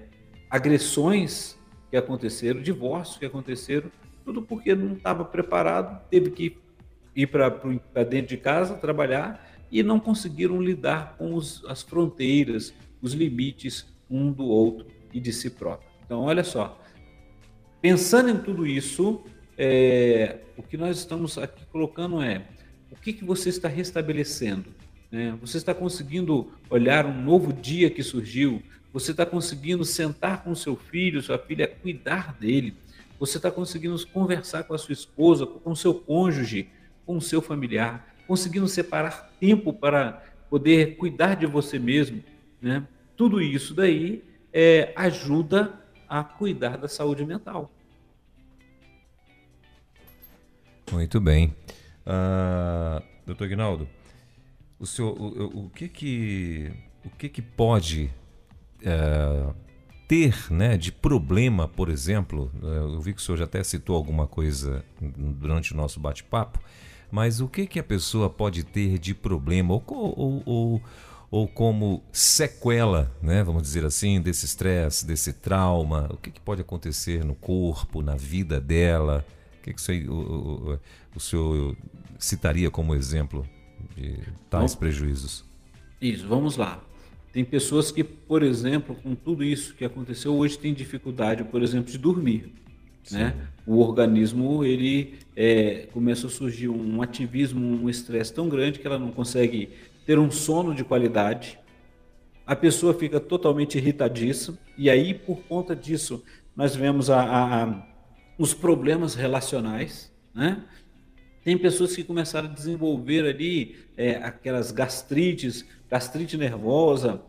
agressões que aconteceram, divórcios que aconteceram, tudo porque não estava preparado, teve que ir para dentro de casa trabalhar e não conseguiram lidar com os, as fronteiras, os limites um do outro e de si próprio. Então, olha só, pensando em tudo isso, é, o que nós estamos aqui colocando é o que, que você está restabelecendo? Né? Você está conseguindo olhar um novo dia que surgiu, você está conseguindo sentar com seu filho, sua filha, cuidar dele. Você está conseguindo conversar com a sua esposa, com seu cônjuge, com seu familiar, conseguindo separar tempo para poder cuidar de você mesmo, né? Tudo isso daí é, ajuda a cuidar da saúde mental. Muito bem. Uh, doutor Guinaldo, o, senhor, o, o, que que, o que que pode uh, ter né, de problema, por exemplo, uh, eu vi que o senhor já até citou alguma coisa durante o nosso bate-papo, mas o que que a pessoa pode ter de problema ou, ou, ou, ou como sequela, né, vamos dizer assim, desse estresse, desse trauma? O que, que pode acontecer no corpo, na vida dela? O que, que você, o, o, o senhor citaria como exemplo de tais Bom, prejuízos? Isso, vamos lá. Tem pessoas que, por exemplo, com tudo isso que aconteceu hoje, tem dificuldade, por exemplo, de dormir. Né? O organismo ele é, começa a surgir um ativismo, um estresse tão grande que ela não consegue ter um sono de qualidade. A pessoa fica totalmente irritadiça e aí por conta disso nós vemos a, a, a os problemas relacionais, né? Tem pessoas que começaram a desenvolver ali é, aquelas gastrites, gastrite nervosa,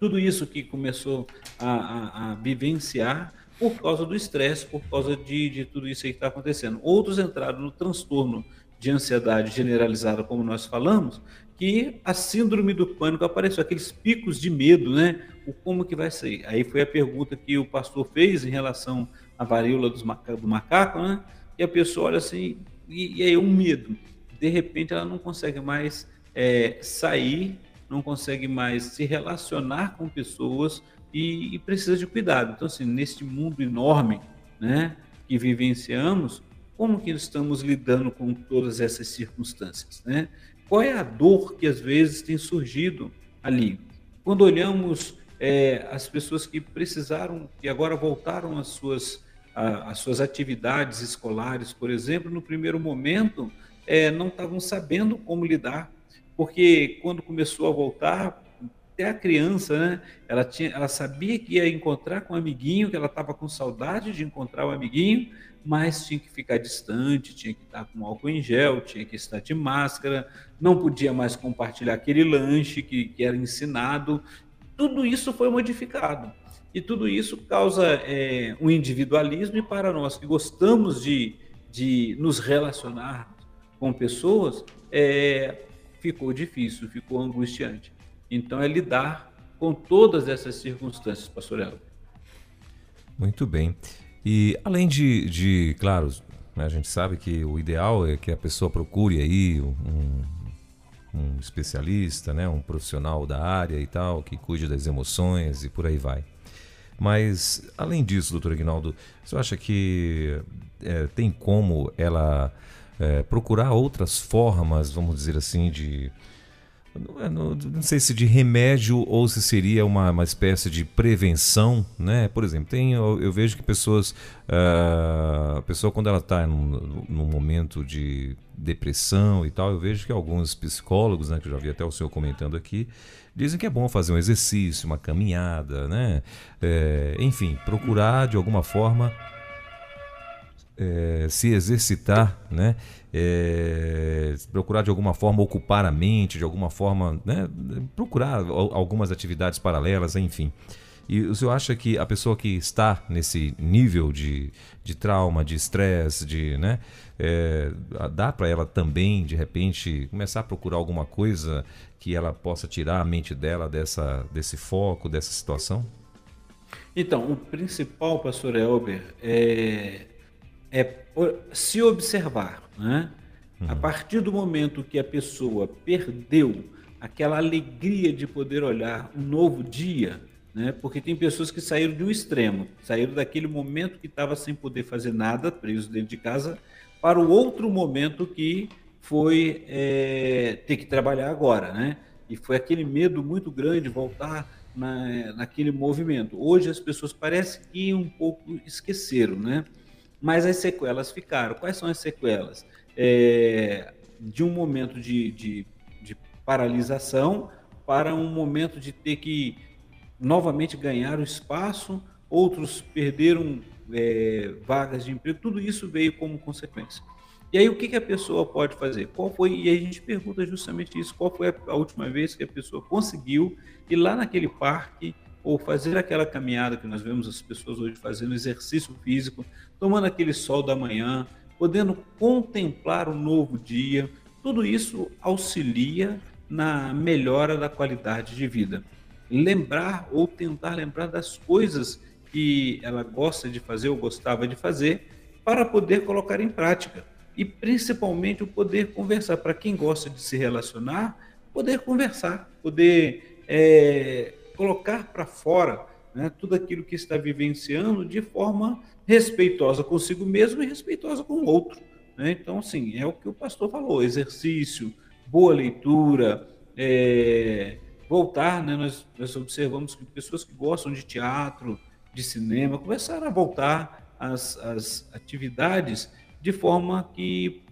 tudo isso que começou a, a, a vivenciar por causa do estresse, por causa de, de tudo isso aí que está acontecendo. Outros entraram no transtorno de ansiedade generalizada, como nós falamos, que a síndrome do pânico apareceu, aqueles picos de medo, né? O como que vai sair? Aí foi a pergunta que o pastor fez em relação à varíola dos do macaco, né? E a pessoa olha assim, e, e aí um medo. De repente ela não consegue mais é, sair, não consegue mais se relacionar com pessoas e, e precisa de cuidado. Então, assim, neste mundo enorme, né, que vivenciamos, como que estamos lidando com todas essas circunstâncias, né? Qual é a dor que às vezes tem surgido ali? Quando olhamos é, as pessoas que precisaram, que agora voltaram às suas, às suas atividades escolares, por exemplo, no primeiro momento é, não estavam sabendo como lidar, porque quando começou a voltar, até a criança, né, ela, tinha, ela sabia que ia encontrar com um amiguinho, que ela estava com saudade de encontrar o um amiguinho, mas tinha que ficar distante, tinha que estar com álcool em gel, tinha que estar de máscara, não podia mais compartilhar aquele lanche que, que era ensinado. Tudo isso foi modificado. E tudo isso causa é, um individualismo, e para nós que gostamos de, de nos relacionar com pessoas, é, ficou difícil, ficou angustiante. Então, é lidar com todas essas circunstâncias, pastor Elber. Muito bem. E além de, de claro, né, a gente sabe que o ideal é que a pessoa procure aí um, um especialista, né, um profissional da área e tal, que cuide das emoções e por aí vai. Mas, além disso, doutor Aguinaldo, você acha que é, tem como ela é, procurar outras formas, vamos dizer assim, de é, não, não, sei se de remédio ou se seria uma, uma espécie de prevenção, né? Por exemplo, tem, eu, eu vejo que pessoas, uh, a pessoa quando ela está num, num, momento de depressão e tal, eu vejo que alguns psicólogos, né, que eu já vi até o senhor comentando aqui, dizem que é bom fazer um exercício, uma caminhada, né? É, enfim, procurar de alguma forma é, se exercitar, né? É, procurar de alguma forma ocupar a mente, de alguma forma, né? procurar algumas atividades paralelas, enfim. E o senhor acha que a pessoa que está nesse nível de, de trauma, de estresse, de, né, é, dá para ela também, de repente, começar a procurar alguma coisa que ela possa tirar a mente dela dessa, desse foco, dessa situação? Então, o principal, pastor Elber, é é se observar. Né? Uhum. A partir do momento que a pessoa perdeu aquela alegria de poder olhar um novo dia, né? porque tem pessoas que saíram de um extremo, saíram daquele momento que estava sem poder fazer nada, preso dentro de casa, para o outro momento que foi é, ter que trabalhar agora, né? E foi aquele medo muito grande voltar na, naquele movimento. Hoje as pessoas parecem que um pouco esqueceram, né? Mas as sequelas ficaram. Quais são as sequelas? É, de um momento de, de, de, paralisação para um momento de ter que novamente ganhar o espaço, outros perderam é, vagas de emprego, tudo isso veio como consequência. E aí o que, que a pessoa pode fazer? Qual foi? E a gente pergunta justamente isso: qual foi a última vez que a pessoa conseguiu ir lá naquele parque ou fazer aquela caminhada que nós vemos as pessoas hoje fazendo exercício físico, tomando aquele sol da manhã, podendo contemplar um novo dia. Tudo isso auxilia na melhora da qualidade de vida. Lembrar ou tentar lembrar das coisas que ela gosta de fazer ou gostava de fazer para poder colocar em prática. E principalmente o poder conversar. Para quem gosta de se relacionar, poder conversar, poder é, colocar para fora né, tudo aquilo que está vivenciando de forma respeitosa consigo mesmo e respeitosa com o outro. Né? Então, assim, é o que o pastor falou: exercício, boa leitura, é, voltar. Né? Nós, nós observamos que pessoas que gostam de teatro, de cinema, começaram a voltar às, às atividades de forma que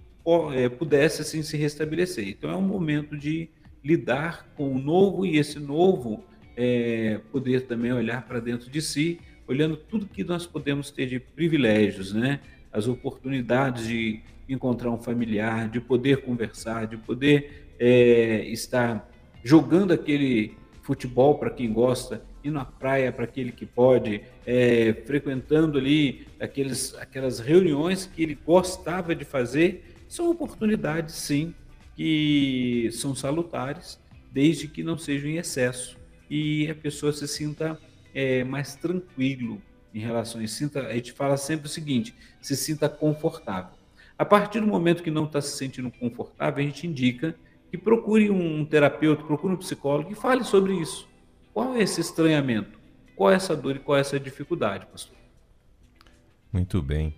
é, pudesse assim se restabelecer. Então, é um momento de lidar com o novo e esse novo é, poder também olhar para dentro de si, olhando tudo que nós podemos ter de privilégios, né? As oportunidades de encontrar um familiar, de poder conversar, de poder é, estar jogando aquele futebol para quem gosta, ir na praia para aquele que pode, é, frequentando ali aqueles, aquelas reuniões que ele gostava de fazer, são oportunidades, sim, que são salutares, desde que não sejam em excesso e a pessoa se sinta é, mais tranquilo em relação a isso. Sinta, a gente fala sempre o seguinte: se sinta confortável. A partir do momento que não está se sentindo confortável, a gente indica que procure um terapeuta, procure um psicólogo e fale sobre isso. Qual é esse estranhamento? Qual é essa dor e qual é essa dificuldade, pastor? Muito bem.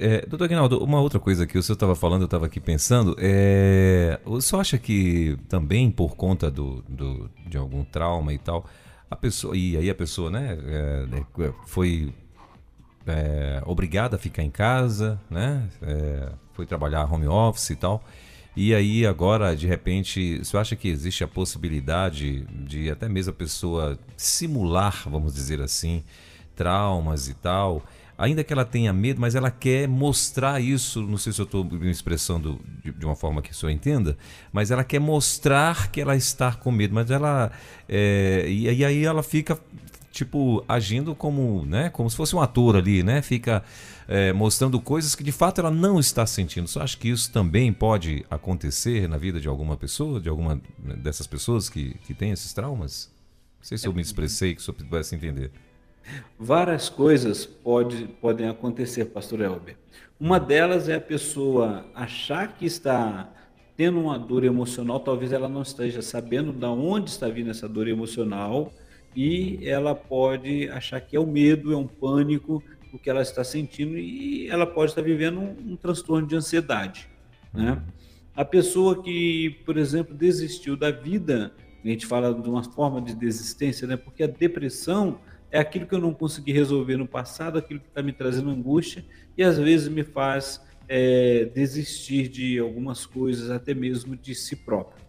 É, doutor Aguinaldo, uma outra coisa que o senhor estava falando, eu estava aqui pensando, é, o senhor acha que também por conta do, do, de algum trauma e tal, a pessoa, e aí a pessoa né, é, é foi é, obrigada a ficar em casa, né, é, foi trabalhar home office e tal, e aí agora, de repente, você acha que existe a possibilidade de até mesmo a pessoa simular, vamos dizer assim, traumas e tal, ainda que ela tenha medo, mas ela quer mostrar isso. Não sei se eu estou me expressando de, de, uma forma que o senhor entenda, mas ela quer mostrar que ela está com medo, mas ela. É, e, e aí ela fica tipo agindo como né como se fosse um ator ali né fica é, mostrando coisas que de fato ela não está sentindo você acha que isso também pode acontecer na vida de alguma pessoa de alguma dessas pessoas que, que tem esses traumas não sei se eu me expressei que o senhor pudesse entender Várias coisas pode, podem acontecer, pastor Elber. Uma delas é a pessoa achar que está tendo uma dor emocional, talvez ela não esteja sabendo de onde está vindo essa dor emocional e ela pode achar que é o medo, é um pânico, o que ela está sentindo e ela pode estar vivendo um, um transtorno de ansiedade, né? A pessoa que, por exemplo, desistiu da vida, a gente fala de uma forma de desistência, né? Porque a depressão é aquilo que eu não consegui resolver no passado, aquilo que está me trazendo angústia e às vezes me faz é, desistir de algumas coisas, até mesmo de si próprio.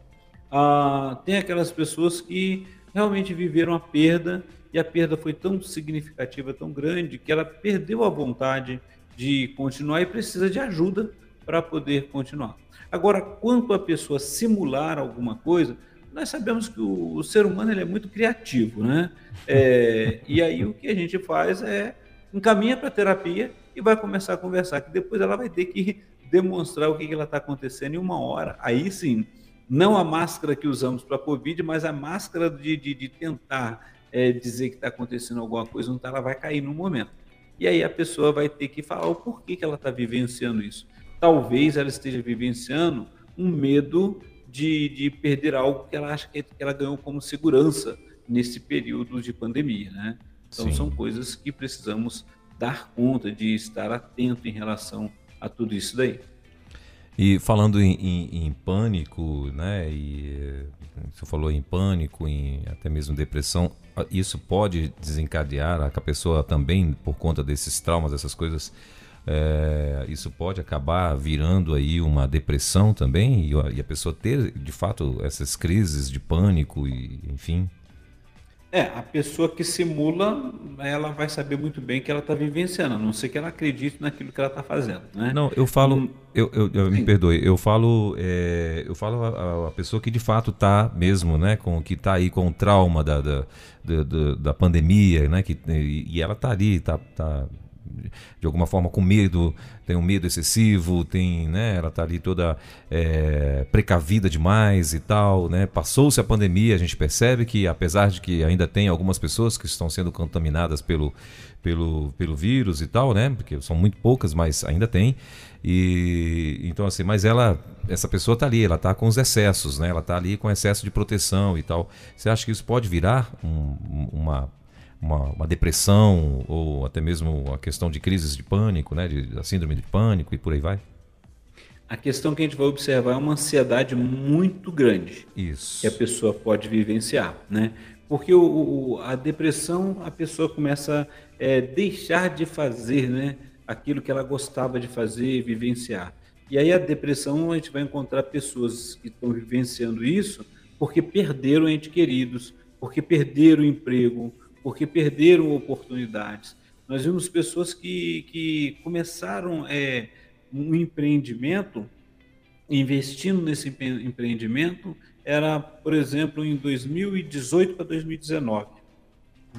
Ah, tem aquelas pessoas que realmente viveram a perda e a perda foi tão significativa, tão grande, que ela perdeu a vontade de continuar e precisa de ajuda para poder continuar. Agora, quanto a pessoa simular alguma coisa, nós sabemos que o, o ser humano ele é muito criativo, né? É, e aí o que a gente faz é encaminha para terapia e vai começar a conversar, que depois ela vai ter que demonstrar o que, que ela está acontecendo em uma hora. Aí sim, não a máscara que usamos para a Covid, mas a máscara de, de, de tentar é, dizer que está acontecendo alguma coisa, tá, ela vai cair no momento. E aí a pessoa vai ter que falar o porquê que ela está vivenciando isso. Talvez ela esteja vivenciando um medo de, de perder algo que ela acha que ela ganhou como segurança nesse período de pandemia, né? Então Sim. são coisas que precisamos dar conta de estar atento em relação a tudo isso daí. E falando em, em, em pânico, né? E você falou em pânico, em até mesmo depressão, isso pode desencadear a pessoa também por conta desses traumas, dessas coisas é, isso pode acabar virando aí uma depressão também e, e, a pessoa ter de fato essas crises de pânico e enfim. É, a pessoa que simula, ela vai saber muito bem que ela está vivenciando, a não ser que ela acredite naquilo que ela está fazendo, né? Não, eu falo, hum, eu, eu, eu me perdoe, eu falo, é, eu falo a, a, pessoa que de fato está mesmo, né, com que está aí com o trauma da, da, da, da pandemia, né, que, e ela está ali, está tá de alguma forma com medo, tem um medo excessivo, tem, né, ela está ali toda é, precavida demais e tal, né? Passou-se a pandemia, a gente percebe que apesar de que ainda tem algumas pessoas que estão sendo contaminadas pelo, pelo, pelo vírus e tal, né? Porque são muito poucas, mas ainda tem. E então assim, mas ela, essa pessoa está ali, ela está com os excessos, né? Ela está ali com excesso de proteção e tal. Você acha que isso pode virar um, uma uma, uma, depressão ou até mesmo a questão de crises de pânico, né, de, da síndrome de pânico e por aí vai? A questão que a gente vai observar é uma ansiedade muito grande Isso. que a pessoa pode vivenciar, né? Porque o, o a depressão, a pessoa começa a é, deixar de fazer, né, aquilo que ela gostava de fazer, vivenciar. E aí a depressão a gente vai encontrar pessoas que estão vivenciando isso porque perderam entes queridos, porque perderam o emprego, porque perderam oportunidades. Nós vimos pessoas que, que começaram é, um empreendimento, investindo nesse empreendimento, era, por exemplo, em 2018 para 2019.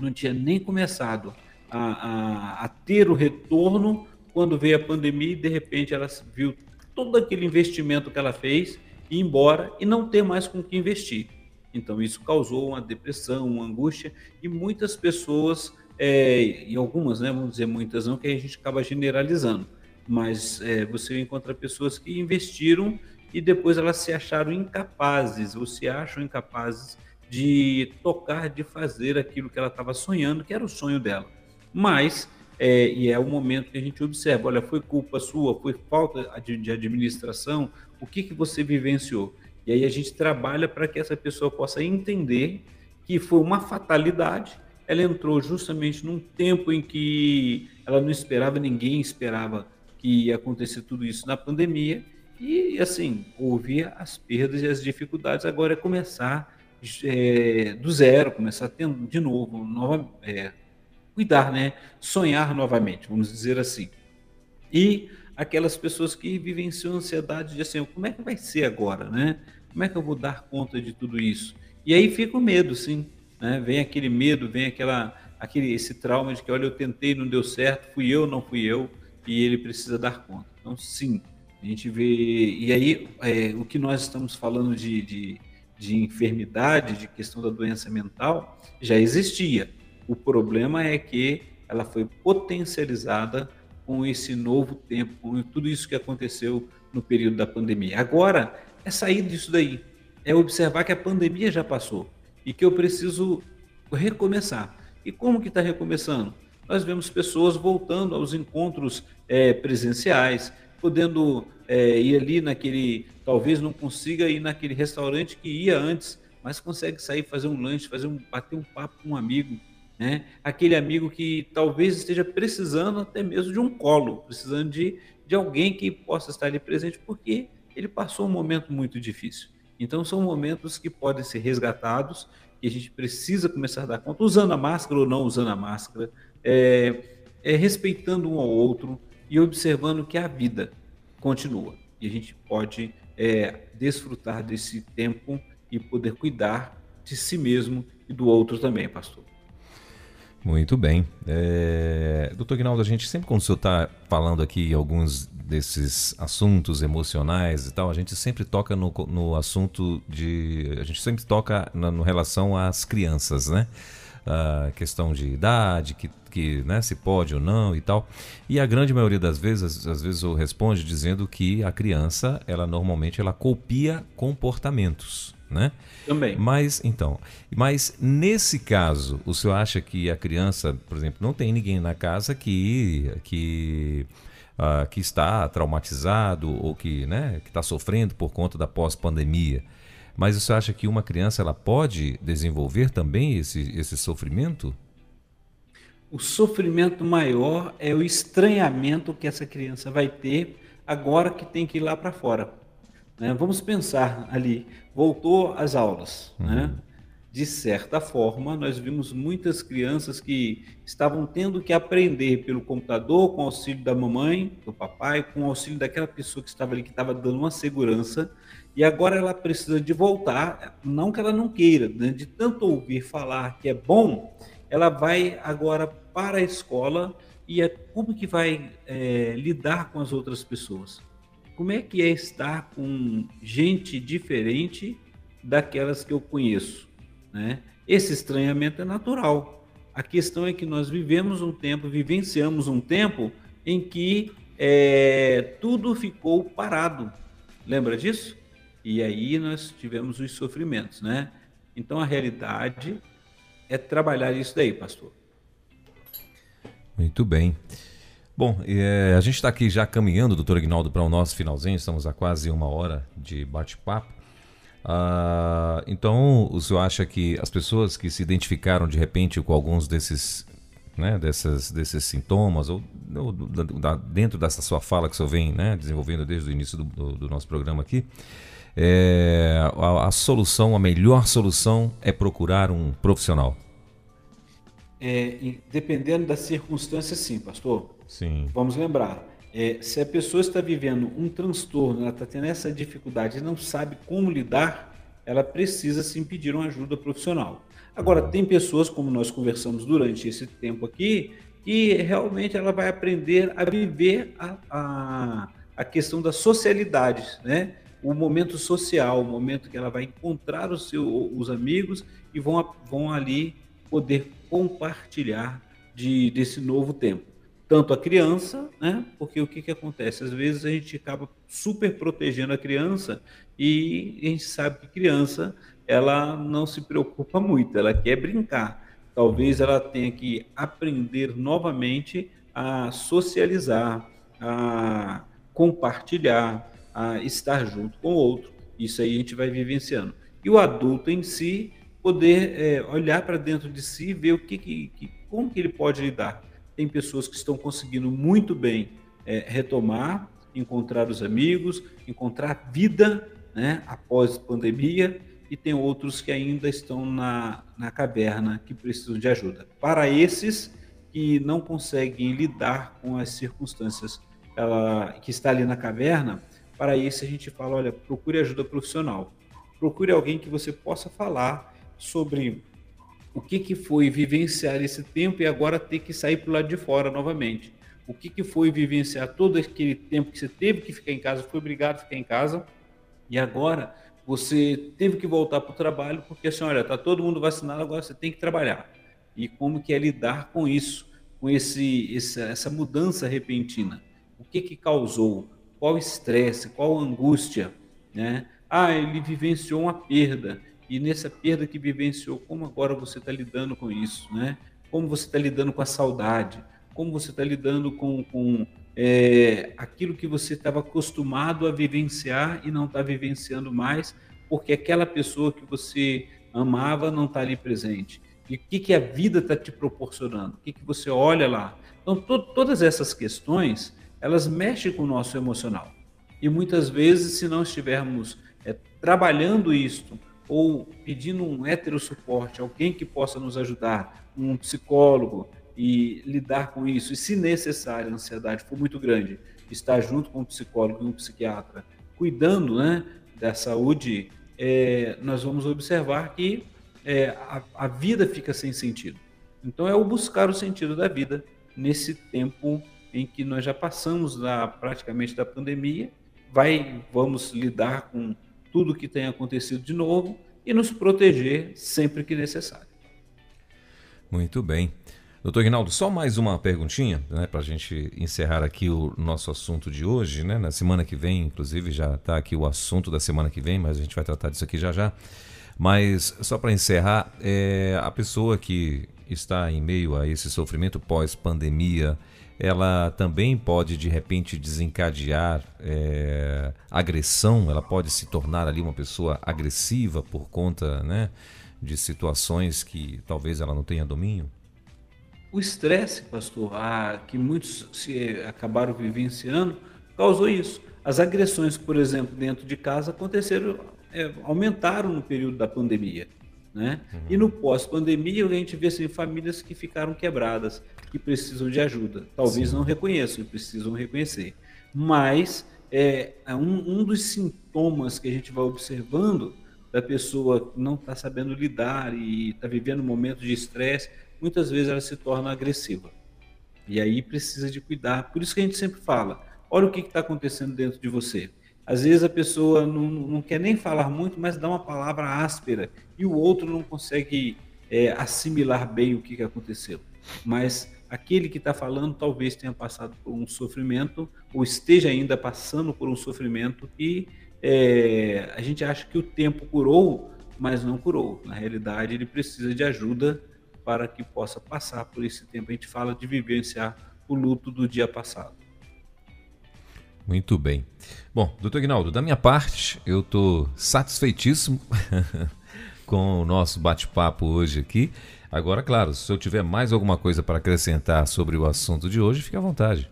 Não tinha nem começado a, a, a ter o retorno quando veio a pandemia e, de repente, ela viu todo aquele investimento que ela fez ir embora e não ter mais com que investir. Então, isso causou uma depressão, uma angústia, e muitas pessoas, é, e algumas, né, vamos dizer muitas não, que a gente acaba generalizando, mas é, você encontra pessoas que investiram e depois elas se acharam incapazes, ou se acham incapazes de tocar, de fazer aquilo que ela estava sonhando, que era o sonho dela. Mas, é, e é o momento que a gente observa, olha, foi culpa sua, foi falta de, de administração, o que, que você vivenciou? E aí a gente trabalha para que essa pessoa possa entender que foi uma fatalidade. Ela entrou justamente num tempo em que ela não esperava, ninguém esperava que ia acontecer tudo isso na pandemia. E assim, houve as perdas e as dificuldades. Agora é começar é, do zero, começar tendo de novo, nova, é, cuidar, né? Sonhar novamente, vamos dizer assim. E aquelas pessoas que vivenciam ansiedade de assim, como é que vai ser agora, né? Como é que eu vou dar conta de tudo isso? E aí fica o medo, sim, né? Vem aquele medo, vem aquela, aquele, esse trauma de que, olha, eu tentei, não deu certo, fui eu, não fui eu, e ele precisa dar conta. Então, sim, a gente vê. E aí, é, o que nós estamos falando de, de, de enfermidade, de questão da doença mental, já existia. O problema é que ela foi potencializada com esse novo tempo, com tudo isso que aconteceu no período da pandemia. Agora é sair disso daí, é observar que a pandemia já passou e que eu preciso recomeçar. E como que está recomeçando? Nós vemos pessoas voltando aos encontros é, presenciais, podendo é, ir ali naquele, talvez não consiga ir naquele restaurante que ia antes, mas consegue sair, fazer um lanche, fazer um, bater um papo com um amigo, né? Aquele amigo que talvez esteja precisando até mesmo de um colo, precisando de, de alguém que possa estar ali presente, porque ele passou um momento muito difícil. Então, são momentos que podem ser resgatados e a gente precisa começar a dar conta, usando a máscara ou não usando a máscara, é, é, respeitando um ao outro e observando que a vida continua. E a gente pode é, desfrutar desse tempo e poder cuidar de si mesmo e do outro também, pastor. Muito bem. É... Doutor Guinaldo, a gente sempre quando o senhor está falando aqui alguns desses assuntos emocionais e tal, a gente sempre toca no, no assunto de... A gente sempre toca na no relação às crianças, né? A questão de idade, que, que né, se pode ou não e tal. E a grande maioria das vezes, às vezes eu responde dizendo que a criança, ela normalmente ela copia comportamentos né? Também. Mas, então, mas nesse caso, o senhor acha que a criança, por exemplo, não tem ninguém na casa que, que, uh, que está traumatizado ou que né, está sofrendo por conta da pós-pandemia. Mas o senhor acha que uma criança ela pode desenvolver também esse, esse sofrimento? O sofrimento maior é o estranhamento que essa criança vai ter agora que tem que ir lá para fora. Né? Vamos pensar ali, voltou às aulas, uhum. né? de certa forma, nós vimos muitas crianças que estavam tendo que aprender pelo computador, com auxílio da mamãe, do papai, com auxílio daquela pessoa que estava ali, que estava dando uma segurança, e agora ela precisa de voltar, não que ela não queira, né? de tanto ouvir falar que é bom, ela vai agora para a escola e é, como que vai é, lidar com as outras pessoas? Como é que é estar com gente diferente daquelas que eu conheço? Né? Esse estranhamento é natural. A questão é que nós vivemos um tempo, vivenciamos um tempo em que é, tudo ficou parado. Lembra disso? E aí nós tivemos os sofrimentos, né? Então a realidade é trabalhar isso daí, pastor. Muito bem. Bom, é, a gente está aqui já caminhando, doutor Ignaldo, para o nosso finalzinho, estamos a quase uma hora de bate-papo. Ah, então, o senhor acha que as pessoas que se identificaram de repente com alguns desses, né, dessas, desses sintomas, ou, ou da, dentro dessa sua fala que o senhor vem né, desenvolvendo desde o início do, do, do nosso programa aqui, é, a, a, solução, a melhor solução é procurar um profissional? É, dependendo da circunstância, sim, pastor. Sim. Vamos lembrar, é, se a pessoa está vivendo um transtorno, ela está tendo essa dificuldade e não sabe como lidar, ela precisa sim pedir uma ajuda profissional. Agora, tem pessoas, como nós conversamos durante esse tempo aqui, que realmente ela vai aprender a viver a, a, a questão da socialidade, né? o momento social, o momento que ela vai encontrar os, os amigos e vão, vão ali poder compartilhar de, desse novo tempo tanto a criança, né? Porque o que, que acontece? Às vezes a gente acaba super protegendo a criança e a gente sabe que criança ela não se preocupa muito, ela quer brincar. Talvez ela tenha que aprender novamente a socializar, a compartilhar, a estar junto com o outro. Isso aí a gente vai vivenciando. E o adulto em si poder é, olhar para dentro de si ver o que, que, como que ele pode lidar tem pessoas que estão conseguindo muito bem é, retomar, encontrar os amigos, encontrar vida né, após pandemia, e tem outros que ainda estão na, na caverna que precisam de ajuda. Para esses que não conseguem lidar com as circunstâncias ela, que está ali na caverna, para isso a gente fala, olha, procure ajuda profissional. Procure alguém que você possa falar sobre o que, que foi vivenciar esse tempo e agora ter que sair para o lado de fora novamente. O que, que foi vivenciar todo aquele tempo que você teve que ficar em casa, foi obrigado a ficar em casa, e agora você teve que voltar para o trabalho porque assim, olha, está todo mundo vacinado, agora você tem que trabalhar. E como que é lidar com isso, com esse, essa, essa mudança repentina? O que que causou? Qual estresse? Qual angústia? Né? Ah, ele vivenciou uma perda e nessa perda que vivenciou, como agora você está lidando com isso, né? Como você está lidando com a saudade, como você está lidando com, com é, aquilo que você estava acostumado a vivenciar e não está vivenciando mais, porque aquela pessoa que você amava não está ali presente. E o que, que a vida está te proporcionando? O que, que você olha lá? Então, to todas essas questões, elas mexem com o nosso emocional. E muitas vezes, se não estivermos é, trabalhando isto, ou pedindo um hétero suporte, alguém que possa nos ajudar, um psicólogo e lidar com isso. E se necessário, a ansiedade for muito grande, estar junto com um psicólogo e um psiquiatra, cuidando né, da saúde, é, nós vamos observar que é, a, a vida fica sem sentido. Então é o buscar o sentido da vida nesse tempo em que nós já passamos da, praticamente da pandemia, vai, vamos lidar com tudo o que tem acontecido de novo e nos proteger sempre que necessário. Muito bem. Doutor Rinaldo, só mais uma perguntinha, né, para a gente encerrar aqui o nosso assunto de hoje, né? Na semana que vem, inclusive, já está aqui o assunto da semana que vem, mas a gente vai tratar disso aqui já já. Mas só para encerrar, é, a pessoa que está em meio a esse sofrimento pós-pandemia, ela também pode de repente desencadear é, agressão, ela pode se tornar ali uma pessoa agressiva por conta né, de situações que talvez ela não tenha domínio? O estresse, pastor, ah, que muitos se acabaram vivenciando, causou isso. As agressões, por exemplo, dentro de casa aconteceram, é, aumentaram no período da pandemia. Né? Uhum. E no pós-pandemia, a gente vê assim, famílias que ficaram quebradas, que precisam de ajuda. Talvez Sim. não reconheçam, precisam reconhecer. Mas é, é, um, um dos sintomas que a gente vai observando da pessoa que não está sabendo lidar e está vivendo momentos de estresse, muitas vezes ela se torna agressiva. E aí precisa de cuidar. Por isso que a gente sempre fala: olha o que está acontecendo dentro de você. Às vezes a pessoa não, não quer nem falar muito, mas dá uma palavra áspera e o outro não consegue é, assimilar bem o que, que aconteceu. Mas aquele que está falando talvez tenha passado por um sofrimento ou esteja ainda passando por um sofrimento e é, a gente acha que o tempo curou, mas não curou. Na realidade, ele precisa de ajuda para que possa passar por esse tempo. A gente fala de vivenciar o luto do dia passado. Muito bem. Bom, doutor Ignaldo, da minha parte, eu estou satisfeitíssimo [LAUGHS] com o nosso bate-papo hoje aqui. Agora, claro, se eu tiver mais alguma coisa para acrescentar sobre o assunto de hoje, fique à vontade.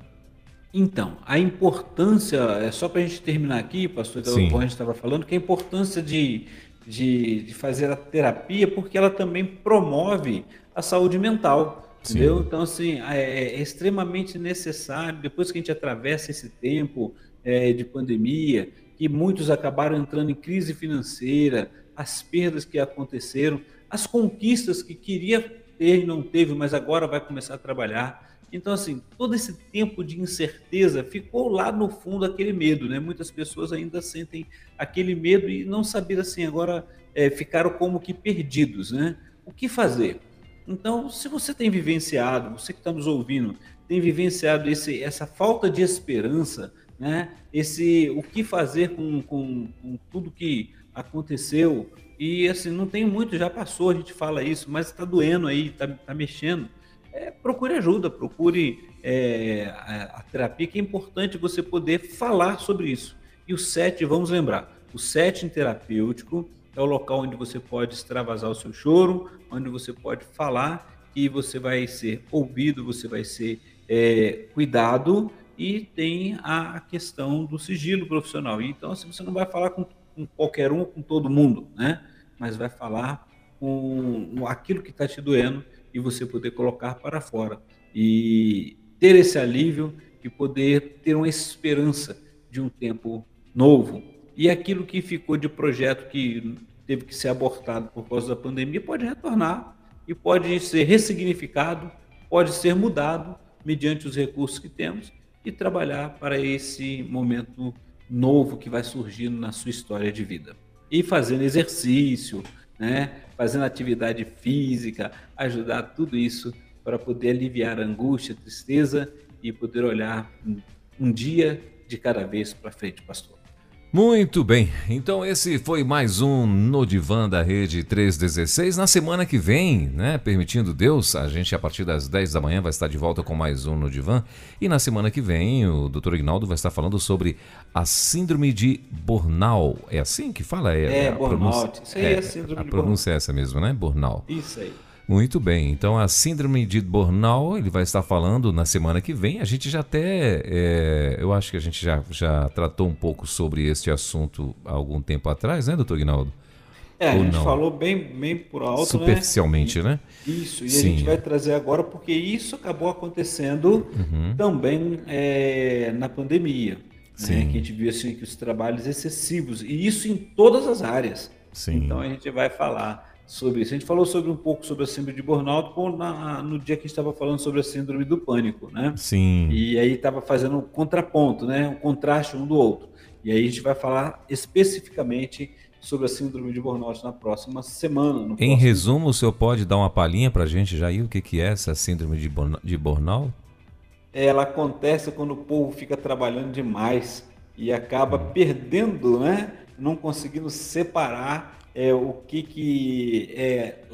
Então, a importância, é só para a gente terminar aqui, pastor, como a gente estava falando, que a importância de, de, de, fazer a terapia, porque ela também promove a saúde mental, Sim. entendeu? Então, assim, é, é, extremamente necessário, depois que a gente atravessa esse tempo é, de pandemia, que muitos acabaram entrando em crise financeira, as perdas que aconteceram, as conquistas que queria ter e não teve, mas agora vai começar a trabalhar. Então, assim, todo esse tempo de incerteza ficou lá no fundo aquele medo, né? Muitas pessoas ainda sentem aquele medo e não saber assim, agora é, ficaram como que perdidos, né? O que fazer? Então, se você tem vivenciado, você que está nos ouvindo, tem vivenciado esse, essa falta de esperança, né? Esse o que fazer com, com, com tudo que aconteceu, e assim, não tem muito, já passou, a gente fala isso, mas está doendo aí, está tá mexendo. É, procure ajuda, procure é, a, a, terapia, que é importante você poder falar sobre isso. E o SET, vamos lembrar, o setting terapêutico é o local onde você pode extravasar o seu choro, onde você pode falar e você vai ser ouvido, você vai ser é, cuidado e tem a questão do sigilo profissional. Então, assim, você não vai falar com com qualquer um, com todo mundo, né? Mas vai falar com aquilo que está te doendo e você poder colocar para fora e ter esse alívio e poder ter uma esperança de um tempo novo. E aquilo que ficou de projeto que teve que ser abortado por causa da pandemia pode retornar e pode ser ressignificado, pode ser mudado mediante os recursos que temos e trabalhar para esse momento novo que vai surgindo na sua história de vida. E fazendo exercício, né? fazendo atividade física, ajudar tudo isso para poder aliviar a angústia, a tristeza e poder olhar um dia de cada vez para frente, pastor. Muito bem, então esse foi mais um No Divã da Rede 316. Na semana que vem, né, permitindo Deus, a gente a partir das 10 da manhã vai estar de volta com mais um No Divã. E na semana que vem o Dr. Ignaldo vai estar falando sobre a síndrome de Bornal. É assim que fala? É, é, é burnout. Isso aí é, é síndrome a de pronúncia é essa mesmo, né? Bornal. Isso aí. Muito bem, então a síndrome de Bornal ele vai estar falando na semana que vem. A gente já até, é, eu acho que a gente já, já tratou um pouco sobre este assunto há algum tempo atrás, né, doutor Guinaldo? É, Ou a gente não? falou bem, bem por alto, né? Superficialmente, né? né? Isso, e Sim. a gente vai trazer agora porque isso acabou acontecendo uhum. também é, na pandemia. Sim. Né? Que a gente viu assim, que os trabalhos excessivos, e isso em todas as áreas. Sim. Então a gente vai falar sobre isso. A gente falou sobre um pouco sobre a síndrome de burnout no dia que estava falando sobre a síndrome do pânico, né? Sim. E aí estava fazendo um contraponto, né? Um contraste um do outro. E aí a gente vai falar especificamente sobre a síndrome de burnout na próxima semana. em resumo, o senhor pode dar uma palhinha para a gente já aí o que, que é essa síndrome de, de burnout? Ela acontece quando o povo fica trabalhando demais e acaba perdendo, né? Não conseguindo separar é, o que, que é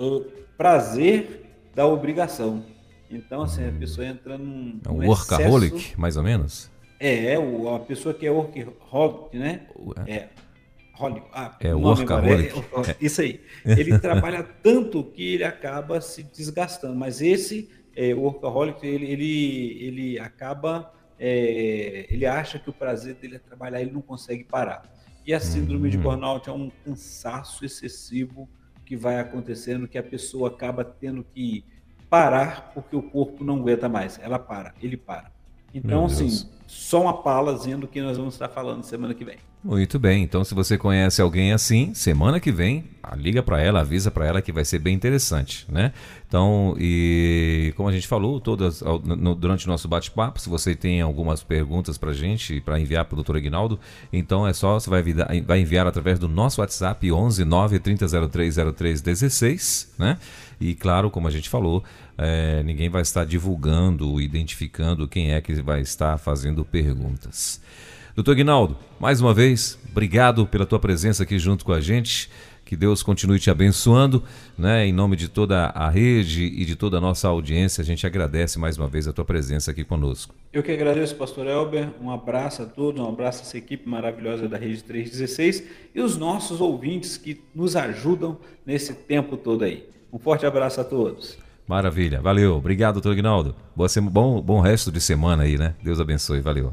prazer da obrigação. Então, assim, a pessoa entra num. É um workaholic, excesso... mais ou menos? É, é a pessoa que é workaholic, né? É. é ah, é workaholic. É, é, isso aí. [LAUGHS] Ele trabalha tanto que ele acaba se desgastando. Mas esse é, workaholic, ele, ele, ele acaba. É, ele acha que o prazer dele é trabalhar, ele não consegue parar. E a síndrome de uhum. burnout é um cansaço excessivo que vai acontecendo que a pessoa acaba tendo que parar porque o corpo não aguenta mais. Ela para, ele para. Então, assim, só uma palazinha do que nós vamos estar falando semana que vem. Muito bem. Então, se você conhece alguém assim, semana que vem, ah, liga para ela, avisa para ela que vai ser bem interessante, né? Então, e como a gente falou, todas durante o nosso bate-papo, se você tem algumas perguntas para gente, para enviar para o Dr. Aguinaldo, então é só você vai enviar, vai enviar através do nosso WhatsApp 11 9 3003 0316, né? E claro, como a gente falou, é, ninguém vai estar divulgando, identificando quem é que vai estar fazendo perguntas. Doutor Guinaldo, mais uma vez, obrigado pela tua presença aqui junto com a gente. Que Deus continue te abençoando, né? Em nome de toda a rede e de toda a nossa audiência, a gente agradece mais uma vez a tua presença aqui conosco. Eu que agradeço, pastor Elber. Um abraço a todos, um abraço a essa equipe maravilhosa da Rede 316 e os nossos ouvintes que nos ajudam nesse tempo todo aí. Um forte abraço a todos. Maravilha, valeu. Obrigado, doutor Ignaldo. Boa bom, bom resto de semana aí, né? Deus abençoe, valeu.